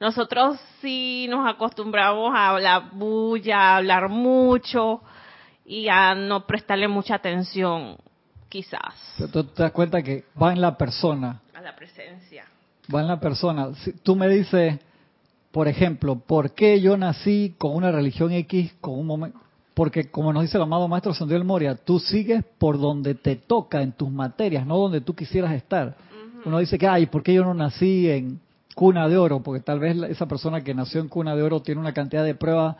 Nosotros sí nos acostumbramos a hablar bulla, a hablar mucho y a no prestarle mucha atención, quizás, tú te das cuenta que va en la persona. a la presencia. Va en la persona. Si tú me dices, por ejemplo, ¿por qué yo nací con una religión X, con un momento? Porque como nos dice el amado maestro Sandiel Moria, tú sigues por donde te toca en tus materias, no donde tú quisieras estar. Uno dice que, ay, ¿por qué yo no nací en cuna de oro? Porque tal vez esa persona que nació en cuna de oro tiene una cantidad de pruebas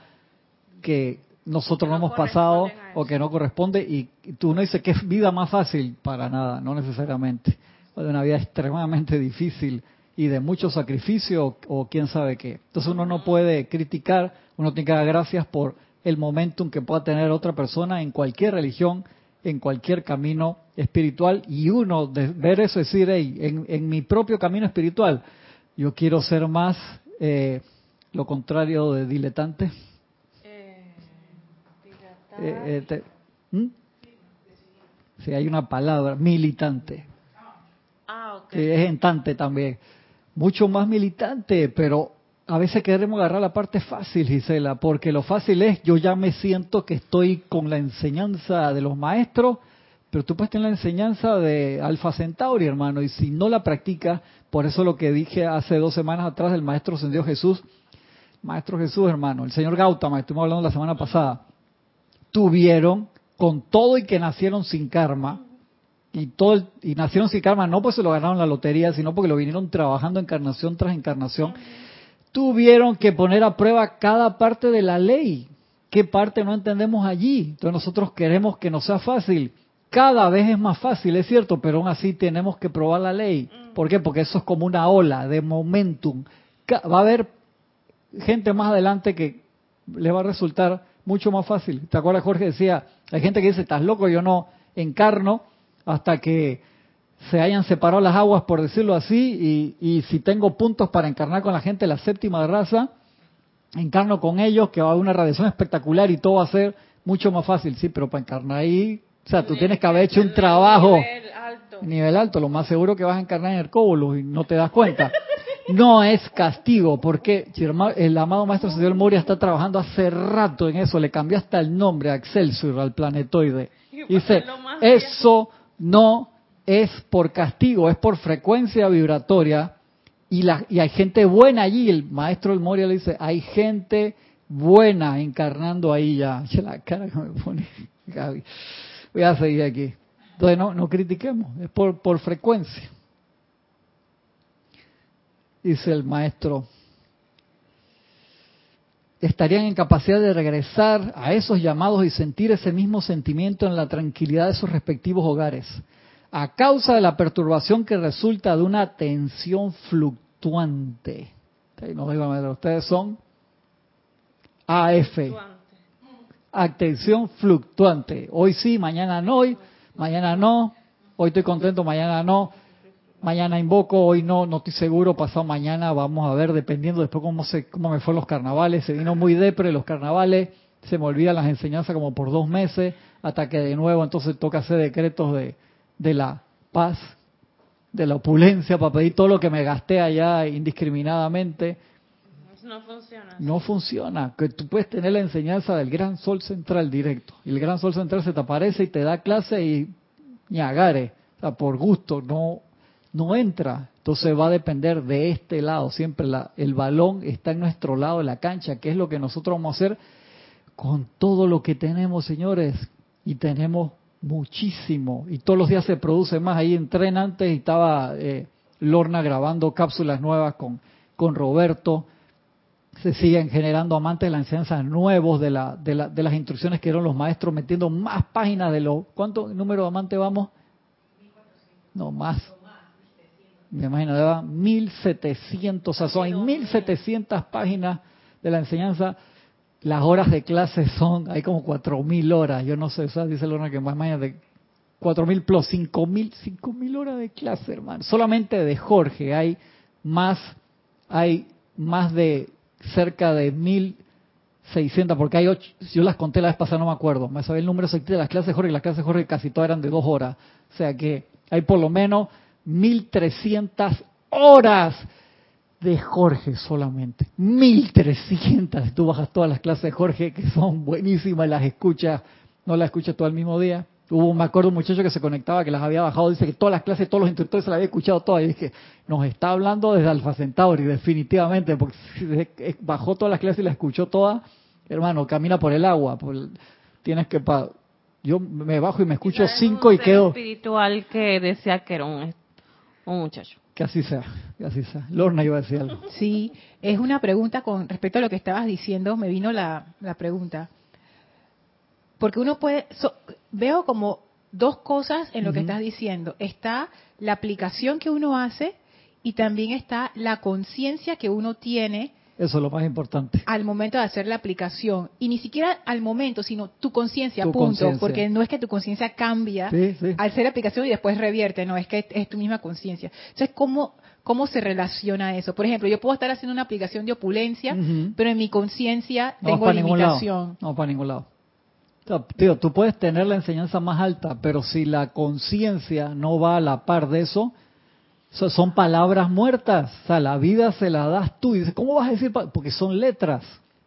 que nosotros no, No hemos pasado o que no corresponde y, y tú no dices que es vida más fácil para nada, no necesariamente. Es una vida extremadamente difícil y de mucho sacrificio o, o quién sabe qué. Entonces uno no puede criticar, uno tiene que dar gracias por el momentum que pueda tener otra persona en cualquier religión, en cualquier camino espiritual y uno de ver eso decir, hey, en, en mi propio camino espiritual, yo quiero ser más eh, lo contrario de diletante. Eh, eh, te- ¿Mm? Sí, hay una palabra, militante, Ah, que es entante también. Mucho más militante, pero a veces queremos agarrar la parte fácil, Gisela, porque lo fácil es, yo ya me siento que estoy con la enseñanza de los maestros, pero tú puedes tener la enseñanza de Alfa Centauri, hermano, y si no la practicas, por eso lo que dije hace dos semanas atrás del Maestro Ascendido Jesús, Maestro Jesús, hermano, el señor Gautama, estuvimos hablando la semana pasada, tuvieron con todo y que nacieron sin karma y todo el- y nacieron sin karma no pues se lo ganaron la lotería sino porque lo vinieron trabajando encarnación tras encarnación tuvieron que poner a prueba cada parte de la ley. Qué parte no entendemos allí entonces nosotros queremos que nos sea fácil. Cada vez es más fácil es cierto pero aún así tenemos que probar la ley. ¿por qué? porque eso es como una ola de momentum. Va a haber gente más adelante que le va a resultar mucho más fácil. ¿Te acuerdas, Jorge? Decía, hay gente que dice, estás loco, yo no encarno hasta que se hayan separado las aguas, por decirlo así, y, y si tengo puntos para encarnar con la gente de la séptima raza, encarno con ellos, que va a haber una radiación espectacular y todo va a ser mucho más fácil. Sí, pero para encarnar ahí, o sea, tú tienes que haber hecho un trabajo Nivel alto. nivel alto, lo más seguro que vas a encarnar en Hercóbulos y no te das cuenta. No es castigo, porque el ma- el amado maestro señor Moria está trabajando hace rato en eso, le cambió hasta el nombre a Excelsior, al planetoide. Dice, eso no es por castigo, es por frecuencia vibratoria y, la, y hay gente buena allí. El maestro Moria le dice, hay gente buena encarnando ahí ya. La cara que me pone Gaby. Voy a seguir aquí. Entonces no, no critiquemos, es por, por frecuencia. Dice el maestro, estarían en capacidad de regresar a esos llamados y sentir ese mismo sentimiento en la tranquilidad de sus respectivos hogares, a causa de la perturbación que resulta de una tensión fluctuante. Nos digo, ustedes son AF, atención fluctuante. Hoy sí, mañana no, hoy, mañana no, hoy estoy contento, mañana no, mañana invoco, hoy no, no estoy seguro, pasado mañana vamos a ver, dependiendo después cómo se, cómo me fue los carnavales, se vino muy depre los carnavales, se me olvidan las enseñanzas como por dos meses, hasta que de nuevo entonces toca hacer decretos de, de la paz, de la opulencia, para pedir todo lo que me gasté allá indiscriminadamente. No funciona. No funciona. Que tú puedes tener la enseñanza del gran sol central directo. Y el gran sol central se te aparece y te da clase y ñagare. O sea, por gusto, no, no entra. Entonces va a depender de este lado. Siempre la, el balón está en nuestro lado de la cancha, que es lo que nosotros vamos a hacer con todo lo que tenemos, señores. Y tenemos muchísimo. Y todos los días se produce más. Ahí entrenan antes y estaba eh, Lorna grabando cápsulas nuevas con, con Roberto. Se siguen generando amantes de la enseñanza nuevos de, la, de, la, de las instrucciones que dieron los maestros, metiendo más páginas de los... ¿Cuánto número de amantes vamos? No, más. Me imagino, 1700, o sea, son hay 1700 páginas de la enseñanza. Las horas de clase son, hay como 4000 horas. Yo no sé, o sea, dice Lorna que más mañana de 4000 plus 5000, 5000 horas de clase, hermano. Solamente de Jorge hay más, hay más de cerca de 1600, porque hay ocho, yo las conté la vez pasada, no me acuerdo. Me sabía el número exacto de las clases de Jorge, y las clases de Jorge casi todas eran de dos horas. O sea que hay por lo menos 1300 horas de Jorge solamente. 1300. Tú bajas todas las clases de Jorge que son buenísimas, las escuchas, no las escuchas todo el mismo día. Hubo, me acuerdo, un muchacho que se conectaba, que las había bajado, dice que todas las clases, todos los instructores se las había escuchado todas. Y dije, nos está hablando desde Alfa Centauri, definitivamente, porque bajó todas las clases y las escuchó todas. Hermano, camina por el agua. tienes que... yo me bajo y me escucho cinco y quedo... espiritual que decía que era un un muchacho. Que así sea, que así sea. Lorna iba a decir algo. Sí, es una pregunta con respecto a lo que estabas diciendo, me vino la, pregunta. Porque uno puede, veo como dos cosas en lo que estás diciendo. Está la aplicación que uno hace y también está la conciencia que uno tiene eso es lo más importante. Al momento de hacer la aplicación. Y ni siquiera al momento, sino tu conciencia, punto. Porque no es que tu conciencia cambia al hacer la aplicación y después revierte, no, es que es tu misma conciencia. Entonces, ¿cómo, ¿cómo se relaciona eso? Por ejemplo, yo puedo estar haciendo una aplicación de opulencia, pero en mi conciencia tengo limitación. No, para ningún lado. Tío, tú puedes tener la enseñanza más alta, pero si la conciencia no va a la par de eso, son palabras muertas. O sea, la vida se la das tú. Y dices, ¿cómo vas a decir? Porque son letras.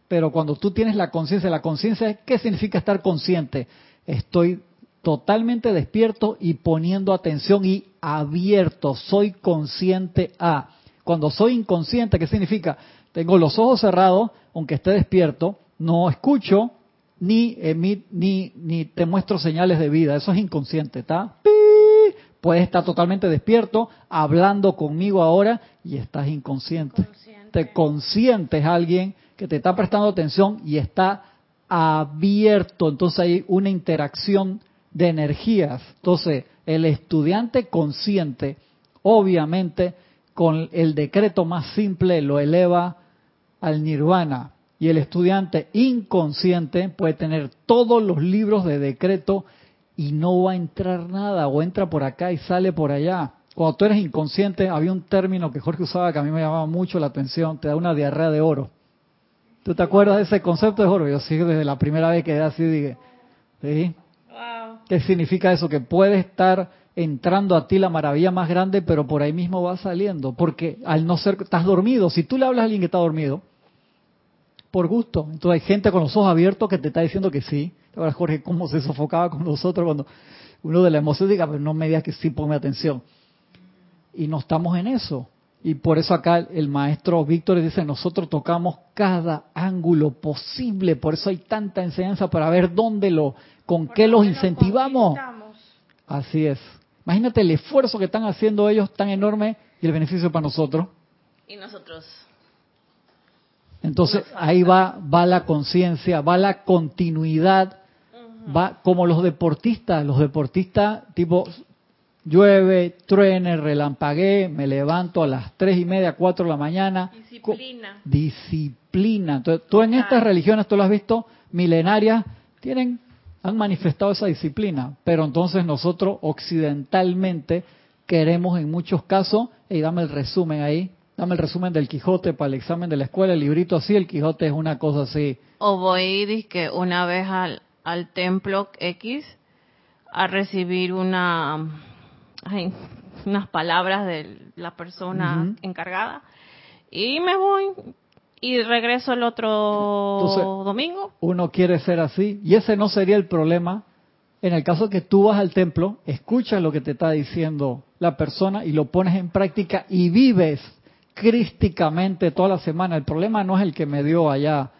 Pero cuando tú tienes la conciencia, la conciencia, ¿qué significa estar consciente? Estoy totalmente despierto y poniendo atención y abierto. Soy consciente a. Cuando soy inconsciente, ¿qué significa? Tengo los ojos cerrados, aunque esté despierto, no escucho ni, ni, ni te muestro señales de vida. Eso es inconsciente, ¿está? Puedes estar totalmente despierto, hablando conmigo ahora y estás inconsciente. Te consientes a alguien que te está prestando atención y está abierto. Entonces hay una interacción de energías. Entonces, el estudiante consciente, obviamente, con el decreto más simple lo eleva al nirvana. Y el estudiante inconsciente puede tener todos los libros de decreto y no va a entrar nada, o entra por acá y sale por allá. Cuando tú eres inconsciente, había un término que Jorge usaba que a mí me llamaba mucho la atención, te da una diarrea de oro. ¿Tú te acuerdas de ese concepto de oro? Yo sí, desde la primera vez que así dije, ¿sí? ¿Qué significa eso? Que puede estar entrando a ti la maravilla más grande, pero por ahí mismo va saliendo, porque al no ser, estás dormido, si tú le hablas a alguien que está dormido, por gusto, entonces hay gente con los ojos abiertos que te está diciendo que sí, Ahora Jorge, cómo se sofocaba con nosotros cuando uno de la emoción diga, pero no me digas que sí, ponme atención. Y no estamos en eso. Y por eso acá el maestro Víctor dice, nosotros tocamos cada ángulo posible, por eso hay tanta enseñanza para ver dónde lo, con qué los incentivamos. Así es. Imagínate el esfuerzo que están haciendo ellos tan enorme y el beneficio para nosotros. Y nosotros entonces ahí va, va la conciencia, va la continuidad, va como los deportistas, los deportistas tipo llueve, truene, relampagué, me levanto a las tres y media, cuatro de la mañana. Disciplina. Disciplina. Entonces, tú en estas religiones, tú lo has visto, milenarias, tienen, han manifestado esa disciplina, pero entonces nosotros occidentalmente queremos en muchos casos, y dame el resumen ahí, Dame el resumen del Quijote para el examen de la escuela, el librito así, el Quijote es una cosa así. O voy que una vez al, al templo X a recibir una unas palabras de la persona encargada y me voy y regreso el otro domingo. Uno quiere ser así y ese no sería el problema En el caso que tú vas al templo, escuchas lo que te está diciendo la persona y lo pones en práctica y vives crísticamente toda la semana. El problema no es el que me dio allá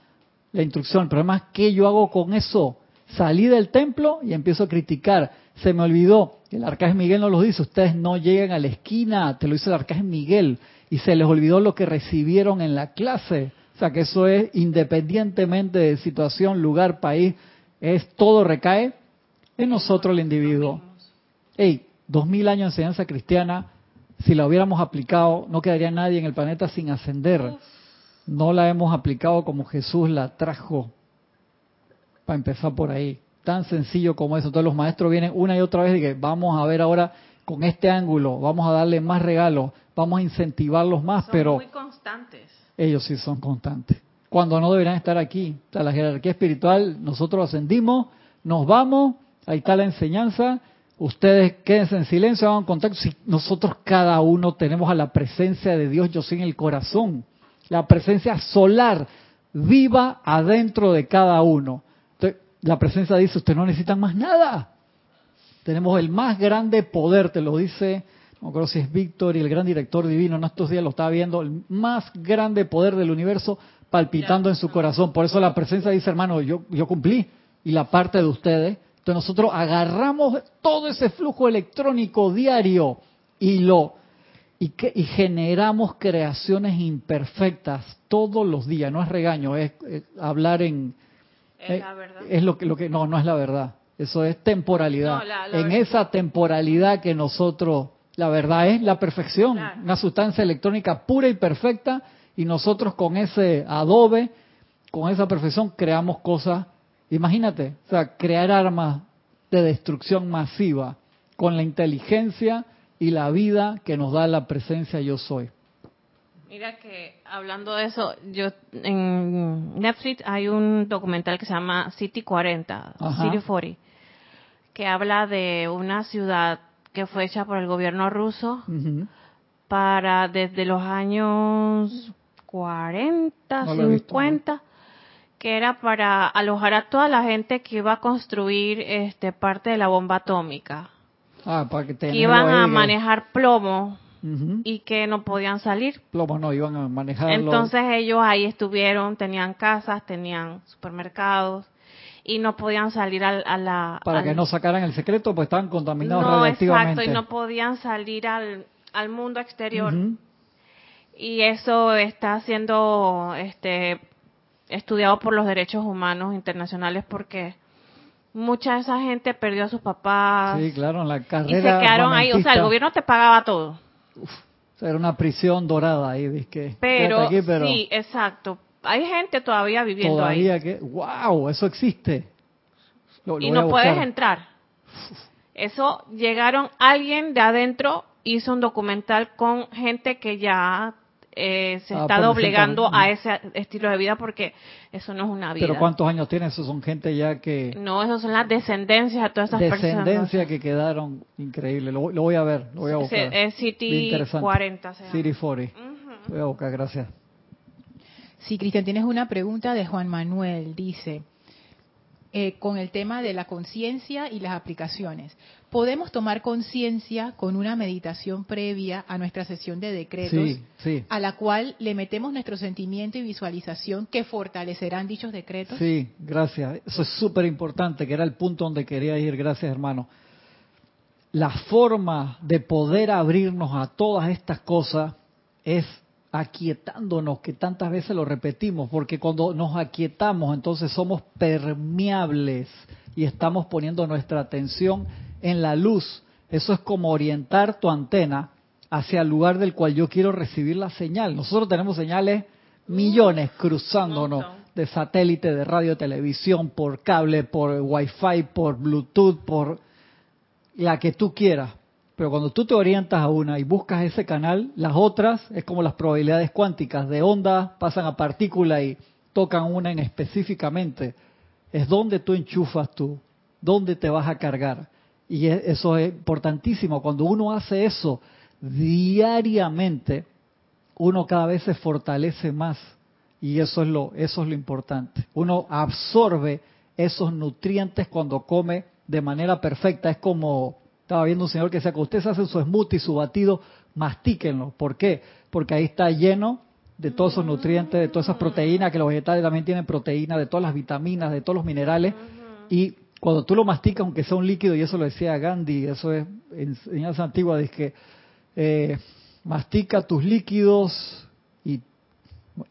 la instrucción, el problema es qué yo hago con eso. Salí del templo y empiezo a criticar. Se me olvidó, el arcángel Miguel no lo dice, ustedes no llegan a la esquina, te lo dice el arcángel Miguel, y se les olvidó lo que recibieron en la clase. O sea que eso es independientemente de situación, lugar, país, es todo recae en nosotros el individuo. Hey, dos mil años de enseñanza cristiana, si la hubiéramos aplicado, no quedaría nadie en el planeta sin ascender. No la hemos aplicado como Jesús la trajo. Para empezar por ahí. Tan sencillo como eso. Todos los maestros vienen una y otra vez y que vamos a ver ahora con este ángulo, vamos a darle más regalos, vamos a incentivarlos más, Son pero muy constantes. ellos sí son constantes. Cuando no deberían estar aquí. O sea, la jerarquía espiritual, nosotros ascendimos, nos vamos, ahí está la enseñanza, ustedes quédense en silencio, hagan contacto. Si nosotros cada uno tenemos a la presencia de Dios, yo soy en el corazón, la presencia solar viva adentro de cada uno. Entonces, la presencia dice, ustedes no necesitan más nada. Tenemos el más grande poder, te lo dice, no me acuerdo si es Víctor y el gran director divino, en estos días lo estaba viendo, el más grande poder del universo palpitando en su corazón. Por eso la presencia dice, hermano, yo, yo cumplí y la parte de ustedes. Entonces nosotros agarramos todo ese flujo electrónico diario y lo y, que, y generamos creaciones imperfectas todos los días. No es regaño, es, es hablar en Es eh, la verdad. es lo que lo que no no es la verdad. Eso es temporalidad. No, la- la en verdad. esa temporalidad que nosotros la verdad es la perfección, Claro. una sustancia electrónica pura y perfecta y nosotros con ese adobe, con esa perfección creamos cosas, imagínate, o sea, crear armas de destrucción masiva con la inteligencia y la vida que nos da la presencia yo soy. Mira que hablando de eso, yo en Netflix hay un documental que se llama City 40, Ajá. City 40, que habla de una ciudad que fue hecha por el gobierno ruso para desde los años 40, No lo he visto, 50, que era para alojar a toda la gente que iba a construir este parte de la bomba atómica, Ah, para que iban ahí, a que- manejar plomo y que no podían salir. Plomo no, iban a manejarlo. Entonces ellos ahí estuvieron, tenían casas, tenían supermercados y no podían salir al, a la... para al- que no sacaran el secreto, pues estaban contaminados No, exacto, y no podían salir al, al mundo exterior. Y eso está siendo este, estudiado por los derechos humanos internacionales porque mucha de esa gente perdió a sus papás Sí, claro, en la y se carrera. quedaron ahí. O sea, el gobierno te pagaba todo. O sea, era una prisión dorada ahí, dizque. Pero, Quédate aquí, pero sí, exacto. Hay gente todavía viviendo todavía ahí. que, wow, eso existe. Lo- y no puedes entrar. Eso llegaron, alguien de adentro hizo un documental con gente que ya eh, se Ah, está doblegando a ese estilo de vida porque eso no es una vida. Pero ¿cuántos años tiene? Eso son gente ya que No, eso son las descendencias de todas esas descendencia personas. que quedaron increíble. Lo, lo voy a ver, lo voy a buscar. Es City interesante. 40 se llama. City 40. Ujú. Voy a buscar, gracias. Sí, Cristian, tienes una pregunta de Juan Manuel. Dice, eh, con el tema de la conciencia y las aplicaciones. ¿Podemos tomar conciencia con una meditación previa a nuestra sesión de decretos, Sí, sí. a la cual le metemos nuestro sentimiento y visualización que fortalecerán dichos decretos? Sí, gracias. Eso es súper importante, que era el punto donde quería ir. Gracias, hermano. La forma de poder abrirnos a todas estas cosas es aquietándonos, que tantas veces lo repetimos, porque cuando nos aquietamos, entonces somos permeables y estamos poniendo nuestra atención en la luz. Eso es como orientar tu antena hacia el lugar del cual yo quiero recibir la señal. Nosotros tenemos señales millones cruzándonos de satélite, de radio, televisión, por cable, por wifi, por bluetooth, por la que tú quieras. Pero cuando tú te orientas a una y buscas ese canal, las otras es como las probabilidades cuánticas de onda pasan a partícula y tocan una en específicamente. Es donde tú enchufas tú, dónde te vas a cargar. Y e- eso es importantísimo. Cuando uno hace eso diariamente, uno cada vez se fortalece más y eso es lo eso es lo importante. Uno absorbe esos nutrientes cuando come de manera perfecta. Es como, estaba viendo un señor que decía que usted se hace su smoothie, su batido, mastíquenlo. ¿Por qué? Porque ahí está lleno de todos esos nutrientes, de todas esas proteínas, que los vegetales también tienen proteínas, de todas las vitaminas, de todos los minerales. Y cuando tú lo masticas, aunque sea un líquido, y eso lo decía Gandhi, eso es enseñanza antigua, dice que eh, mastica tus líquidos y,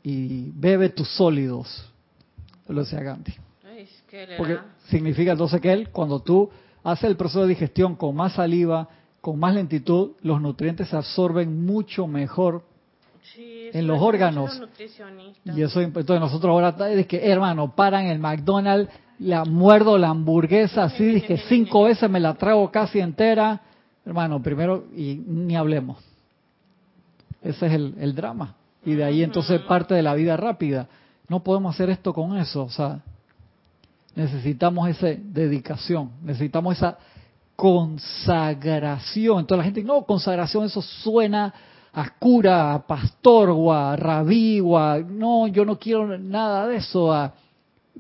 y bebe tus sólidos. Lo decía Gandhi. Porque significa entonces que él, cuando tú haces el proceso de digestión con más saliva, con más lentitud, los nutrientes se absorben mucho mejor en los órganos. Y eso, entonces nosotros ahora, es que hermano, paran el McDonald's, la muerdo la hamburguesa así, que cinco veces me la trago casi entera. Hermano, primero, y ni hablemos. Ese es el, el drama. Y de ahí entonces parte de la vida rápida. No podemos hacer esto con eso. O sea, necesitamos esa dedicación, necesitamos esa consagración. Entonces la gente, no, consagración, eso suena a cura, a pastor, o a rabí, o a, no, yo no quiero nada de eso.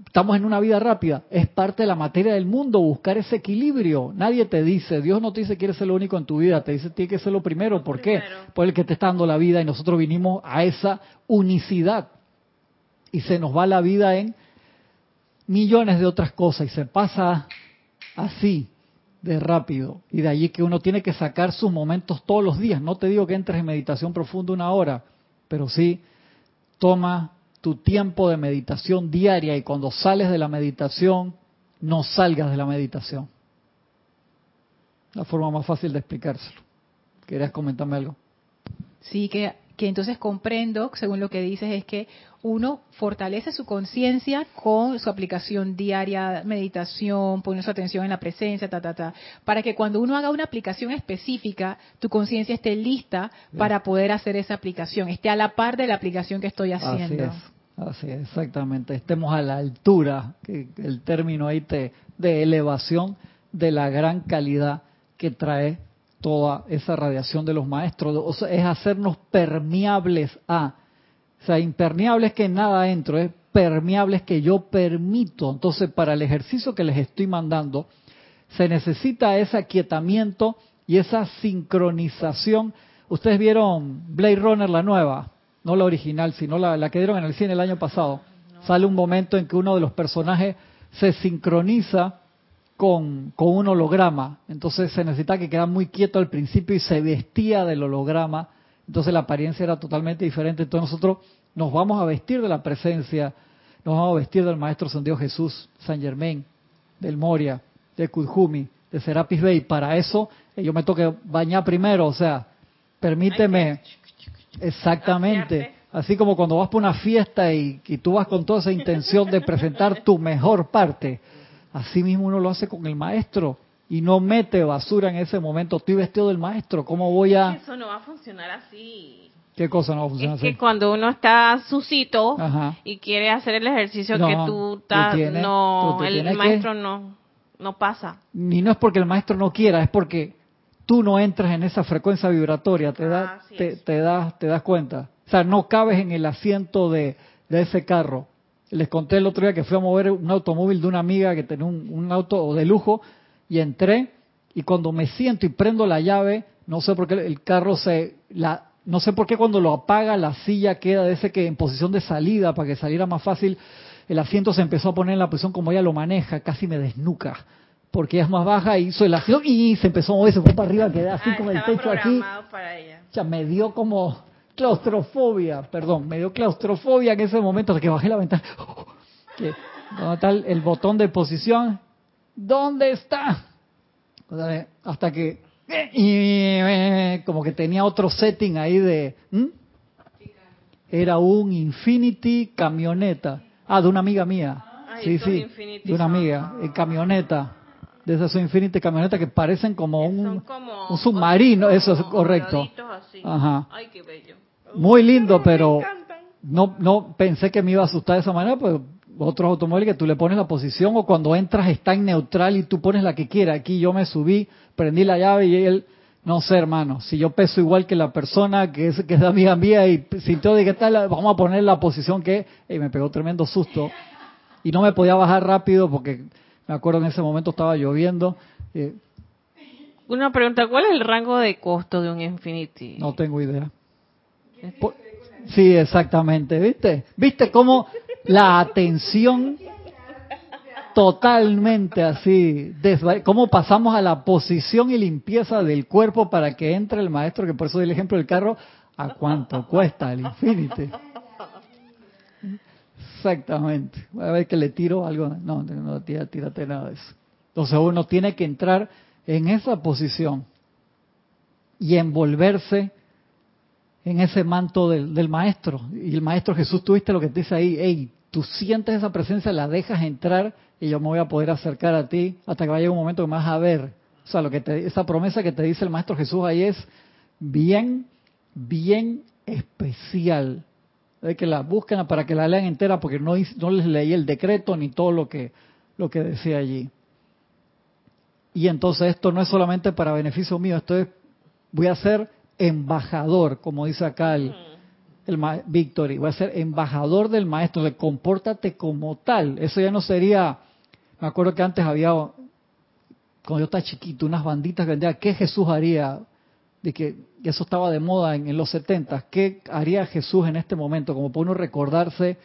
Estamos en una vida rápida. Es parte de la materia del mundo buscar ese equilibrio. Nadie te dice, Dios no te dice que eres lo único en tu vida, te dice tiene que ser lo primero. ¿Por qué? Por el que te está dando la vida y nosotros vinimos a esa unicidad. Y se nos va la vida en millones de otras cosas y se pasa así de rápido. Y de allí que uno tiene que sacar sus momentos todos los días. No te digo que entres en meditación profunda una hora, pero sí toma tu tiempo de meditación diaria y cuando sales de la meditación, no salgas de la meditación. La forma más fácil de explicárselo. ¿Querías comentarme algo? Sí, que que entonces comprendo, según lo que dices, es que uno fortalece su conciencia con su aplicación diaria, meditación, pone su atención en la presencia, ta, ta, ta, para que cuando uno haga una aplicación específica, tu conciencia esté lista para poder hacer esa aplicación, esté a la par de la aplicación que estoy haciendo. Así es, así es, exactamente. Estemos a la altura, que el término ahí te, de elevación de la gran calidad que trae toda esa radiación de los maestros, es hacernos permeables a, o sea, impermeables que nada entro, es permeables que yo permito. Entonces, para el ejercicio que les estoy mandando, se necesita ese aquietamiento y esa sincronización. Ustedes vieron Blade Runner, la nueva, no la original, sino la, la que dieron en el cine el año pasado. Sale un momento en que uno de los personajes se sincroniza con, con un holograma. Entonces se necesita que quedara muy quieto al principio y se vestía del holograma. Entonces la apariencia era totalmente diferente. Entonces nosotros nos vamos a vestir de la presencia, nos vamos a vestir del Maestro San Dios Jesús, San Germain, del Moria, de Kudjumi, de Serapis Bey. Para eso eh, yo me toque bañar primero, o sea, permíteme exactamente. Así como cuando vas por una fiesta y, y tú vas con toda esa intención de presentar tu mejor parte Así mismo uno lo hace con el maestro y no mete basura en ese momento. Estoy vestido del maestro, ¿cómo voy a...? Eso no va a funcionar así. ¿Qué cosa no va a funcionar es que cuando uno está suscito y quiere hacer el ejercicio que tú estás, no, el maestro no, no pasa. Ni no es porque el maestro no quiera, es porque tú no entras en esa frecuencia vibratoria, te, da, te, te, das, te das cuenta. O sea, no cabes en el asiento de, de ese carro. Les conté el otro día que fui a mover un automóvil de una amiga que tenía un, auto de lujo y entré y cuando me siento y prendo la llave, no sé por qué el carro se, la, no sé por qué cuando lo apaga la silla queda de ese que en posición de salida para que saliera más fácil, el asiento se empezó a poner en la posición como ella lo maneja, casi me desnuca porque ella es más baja, hizo el asiento y se empezó a mover, se fue para arriba, quedé así ah, con el techo aquí. Ya me dio como claustrofobia, perdón, me dio claustrofobia en ese momento hasta que bajé la ventana. ¿Dónde está el, botón de posición? ¿Dónde está? Hasta que y como que tenía otro setting ahí de era un Infinity camioneta ah de una amiga mía sí sí de una amiga en camioneta de esas Infinity camionetas que parecen como un, un submarino eso es correcto Ajá. Ay, qué bello muy lindo, pero no, no pensé que me iba a asustar de esa manera, pues otros automóviles que tú le pones la posición o cuando entras está en neutral y tú pones la que quiera. Aquí yo me subí, prendí la llave y él, no sé hermano, si yo peso igual que la persona que es, que es amiga mía y sintió de que tal, vamos a poner la posición que, y me pegó tremendo susto y no me podía bajar rápido porque Me acuerdo en ese momento estaba lloviendo. Eh, Una pregunta, ¿cuál es el rango de costo de un Infinity? no tengo idea. Sí, exactamente, ¿viste? ¿Viste cómo la atención totalmente así, cómo pasamos a la posición y limpieza del cuerpo para que entre el maestro, que por eso di el ejemplo del carro, ¿a cuánto cuesta el Infinity? Exactamente. Voy a ver que le tiro algo. No, no, tira, tírate nada de eso. Entonces uno tiene que entrar en esa posición y envolverse en ese manto del, maestro. Y el maestro Jesús, tuviste lo que te dice ahí, hey, tú sientes esa presencia, la dejas entrar y yo me voy a poder acercar a ti hasta que vaya un momento que me vas a ver. O sea, lo que te, esa promesa que te dice el maestro Jesús ahí es bien, bien especial. Hay que la busquen para que la lean entera porque no, no les leí el decreto ni todo lo que, lo que decía allí. Y entonces esto no es solamente para beneficio mío, esto es, voy a ser embajador, como dice acá el, el ma- Victory, voy a ser embajador del maestro, le compórtate como tal. Eso ya no sería, me acuerdo que antes había, cuando yo estaba chiquito, unas banditas que vendían, ¿qué Jesús haría? De que eso estaba de moda en, en los 70, ¿qué haría Jesús en este momento? Como para uno recordarse,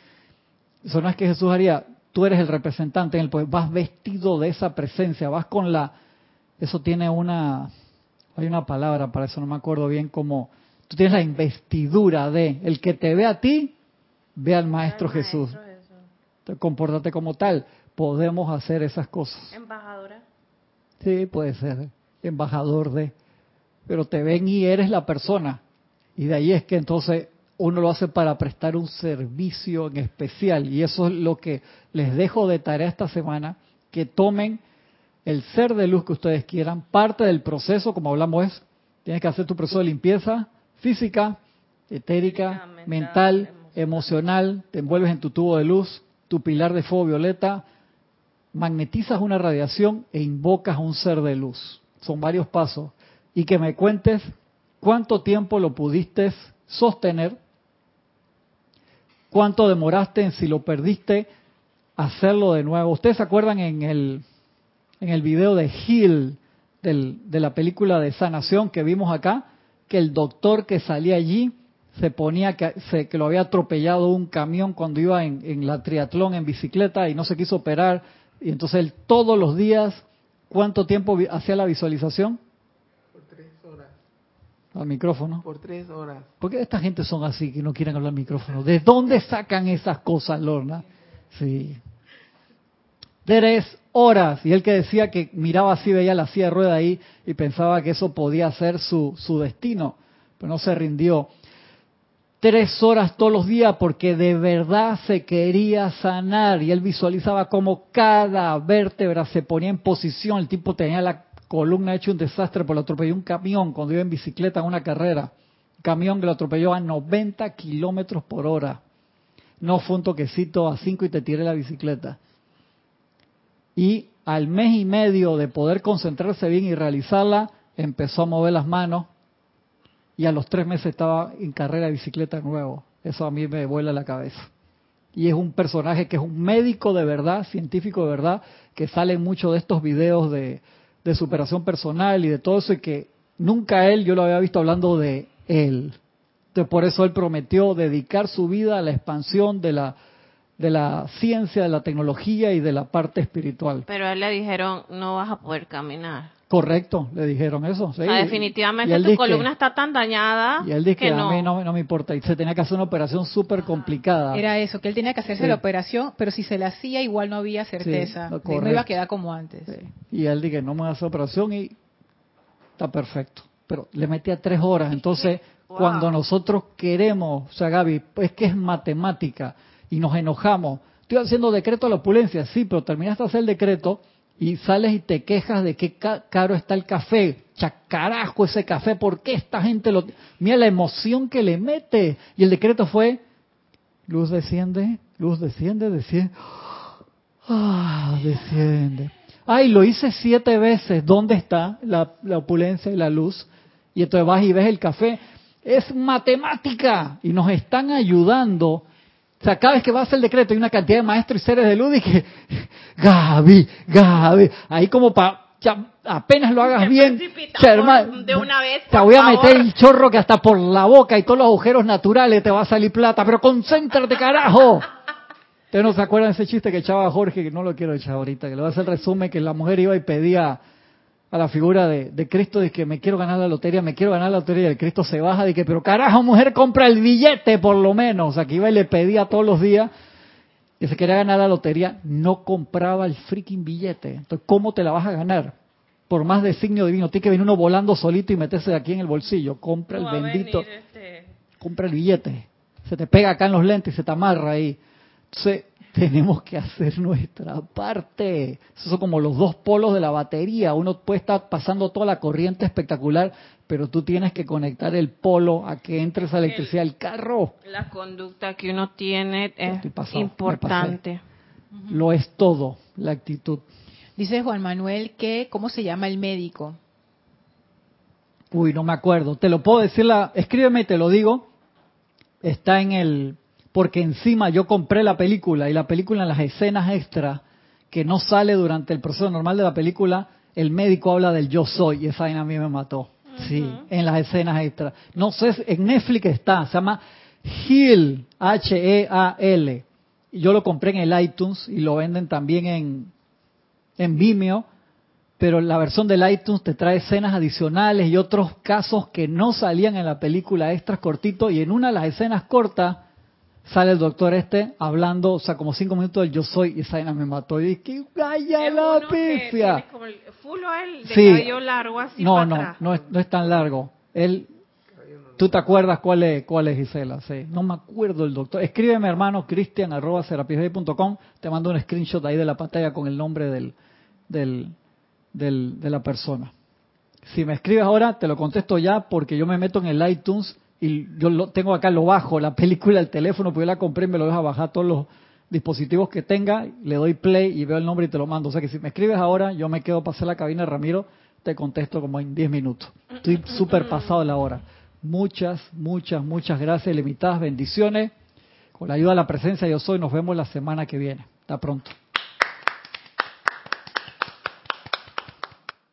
eso no es que Jesús haría, tú eres el representante en el poder, vas vestido de esa presencia, vas con la, eso tiene una, hay una palabra para eso, no me acuerdo bien cómo, tú tienes la investidura de, el que te ve a ti, ve al Maestro Jesús, Entonces, compórtate como tal, podemos hacer esas cosas. Embajadora. Sí, puede ser embajador de, pero te ven y eres la persona. Y de ahí es que entonces uno lo hace para prestar un servicio en especial. Y eso es lo que les dejo de tarea esta semana, que tomen el ser de luz que ustedes quieran. Parte del proceso, como hablamos, es, tienes que hacer tu proceso de limpieza física, etérica, mental, emocional, te envuelves en tu tubo de luz, tu pilar de fuego violeta, magnetizas una radiación e invocas a un ser de luz. Son varios pasos. Y que me cuentes cuánto tiempo lo pudiste sostener, cuánto demoraste en si lo perdiste, hacerlo de nuevo. ¿Ustedes se acuerdan en el, en el video de Hill del- de la película de sanación que vimos acá? Que el doctor que salía allí se ponía que, se- que lo había atropellado un camión cuando iba en, en la triatlón en bicicleta y no se quiso operar. Y entonces él todos los días, ¿cuánto tiempo hacía la visualización? Por tres horas. Al micrófono. Por tres horas. ¿Por qué esta gente son así que no quieren hablar al micrófono? ¿De dónde sacan esas cosas, Lorna? Sí. Tres horas. Y él que decía que miraba así, veía la silla de rueda ahí y pensaba que eso podía ser su, su destino. Pero no se rindió. Tres horas todos los días porque de verdad se quería sanar. Y él visualizaba como cada vértebra se ponía en posición. El tipo tenía la columna hecho un desastre por lo atropelló un camión cuando iba en bicicleta en una carrera. Camión que lo atropelló a 90 kilómetros por hora. No fue un toquecito a 5 y te tiré la bicicleta. Y al mes y medio de poder concentrarse bien y realizarla, empezó a mover las manos y a los tres meses estaba en carrera de bicicleta nuevo. Eso a mí me vuela la cabeza. Y es un personaje que es un médico de verdad, científico de verdad, que sale en muchos de estos videos de, de superación personal y de todo eso, y que nunca él, yo lo había visto hablando de él. Entonces, por eso él prometió dedicar su vida a la expansión de la, de la ciencia, de la tecnología y de la parte espiritual. Pero a él le dijeron, no vas a poder caminar. Correcto, le dijeron eso. sí. O sea, Y definitivamente tu que- columna está tan dañada Y él dice que, no. a mí no, no me importa. Y se tenía que hacer una operación súper complicada. Era eso, que él tenía que hacerse Sí. la operación, pero si se la hacía igual no había certeza. lo de- no iba a quedar como antes. Sí. Y él dice, no me hace operación y está perfecto. Pero le metía tres horas. Entonces, Wow. cuando nosotros queremos, o sea, Gaby, es que es matemática y nos enojamos. Estoy haciendo decreto a la opulencia, sí, pero terminaste de hacer el decreto y sales y te quejas de ca- caro está el café. Chacarajo ese café, ¿por qué esta gente lo... Mira la emoción que le mete. Y el decreto fue, luz desciende, luz desciende, desciende. Ah, desciende. Ay, lo hice siete veces. ¿Dónde está la, la opulencia y la luz? Y entonces vas y ves el café. Es matemática. Y nos están ayudando. O sea, cada vez que va a hacer el decreto hay una cantidad de maestros y seres de luz y que, Gaby, Gaby, ahí como para, apenas lo hagas bien, Sherman, de una vez, te voy a favor. meter el chorro que hasta por la boca y todos los agujeros naturales te va a salir plata, pero concéntrate, carajo. Ustedes no se acuerdan de ese chiste que echaba Jorge, que no lo quiero echar ahorita, que le voy a hacer el resumen, que la mujer iba y pedía a la figura de, de Cristo, de que me quiero ganar la lotería, me quiero ganar la lotería, y el Cristo se baja, de que, pero carajo, mujer, compra el billete por lo menos. Que iba y le pedía todos los días que se quería ganar la lotería, no compraba el freaking billete. Entonces, ¿cómo te la vas a ganar? Por más designio divino, tiene que venir uno volando solito y meterse de aquí en el bolsillo. Compra el bendito, este, compra el billete. Se te pega acá en los lentes y se te amarra ahí. Entonces, tenemos que hacer nuestra parte. Esos son como los dos polos de la batería. Uno puede estar pasando toda la corriente espectacular, pero tú tienes que conectar el polo a que entre esa electricidad al carro. La conducta que uno tiene es pasado, importante. Lo es todo, la actitud. Dice Juan Manuel que, ¿cómo se llama el médico? Uy, no me acuerdo. Te lo puedo decir, la, escríbeme y te lo digo. Está en el, porque encima yo compré la película y la película en las escenas extra que no sale durante el proceso normal de la película, el médico habla del yo soy y esa vaina a mí me mató. Sí, en las escenas extra. No sé, en Netflix está, se llama Heal, H-E-A-L. Y Yo lo compré en el iTunes y lo venden también en, en Vimeo, pero la versión del iTunes te trae escenas adicionales y otros casos que no salían en la película extras cortitos y en una de las escenas cortas sale el doctor este hablando, o sea, como cinco minutos del yo soy y esa vaina me mató y dije, ¡calla Es la pifia! como el full oil de Sí. cabello largo así No, para no, atrás. no es, no es tan largo. Él, ¿Tú te acuerdas cuál es, cuál es Gisela? Sí. No me acuerdo el doctor. Escríbeme, hermano, cristian, arroba serapisbay.com. Te mando un screenshot ahí de la pantalla con el nombre del, del, del- de la persona. Si me escribes ahora, te lo contesto ya porque yo me meto en el iTunes y yo lo tengo acá lo bajo, la película, el teléfono, pues yo la compré y me lo deja bajar todos los dispositivos que tenga, le doy play y veo el nombre y te lo mando. O sea que si me escribes ahora, yo me quedo para hacer la cabina de Ramiro, te contesto como en 10 minutos. Estoy súper pasado de la hora. Muchas, muchas, muchas gracias, limitadas bendiciones. Con la ayuda de la presencia yo soy, nos vemos la semana que viene. Hasta pronto.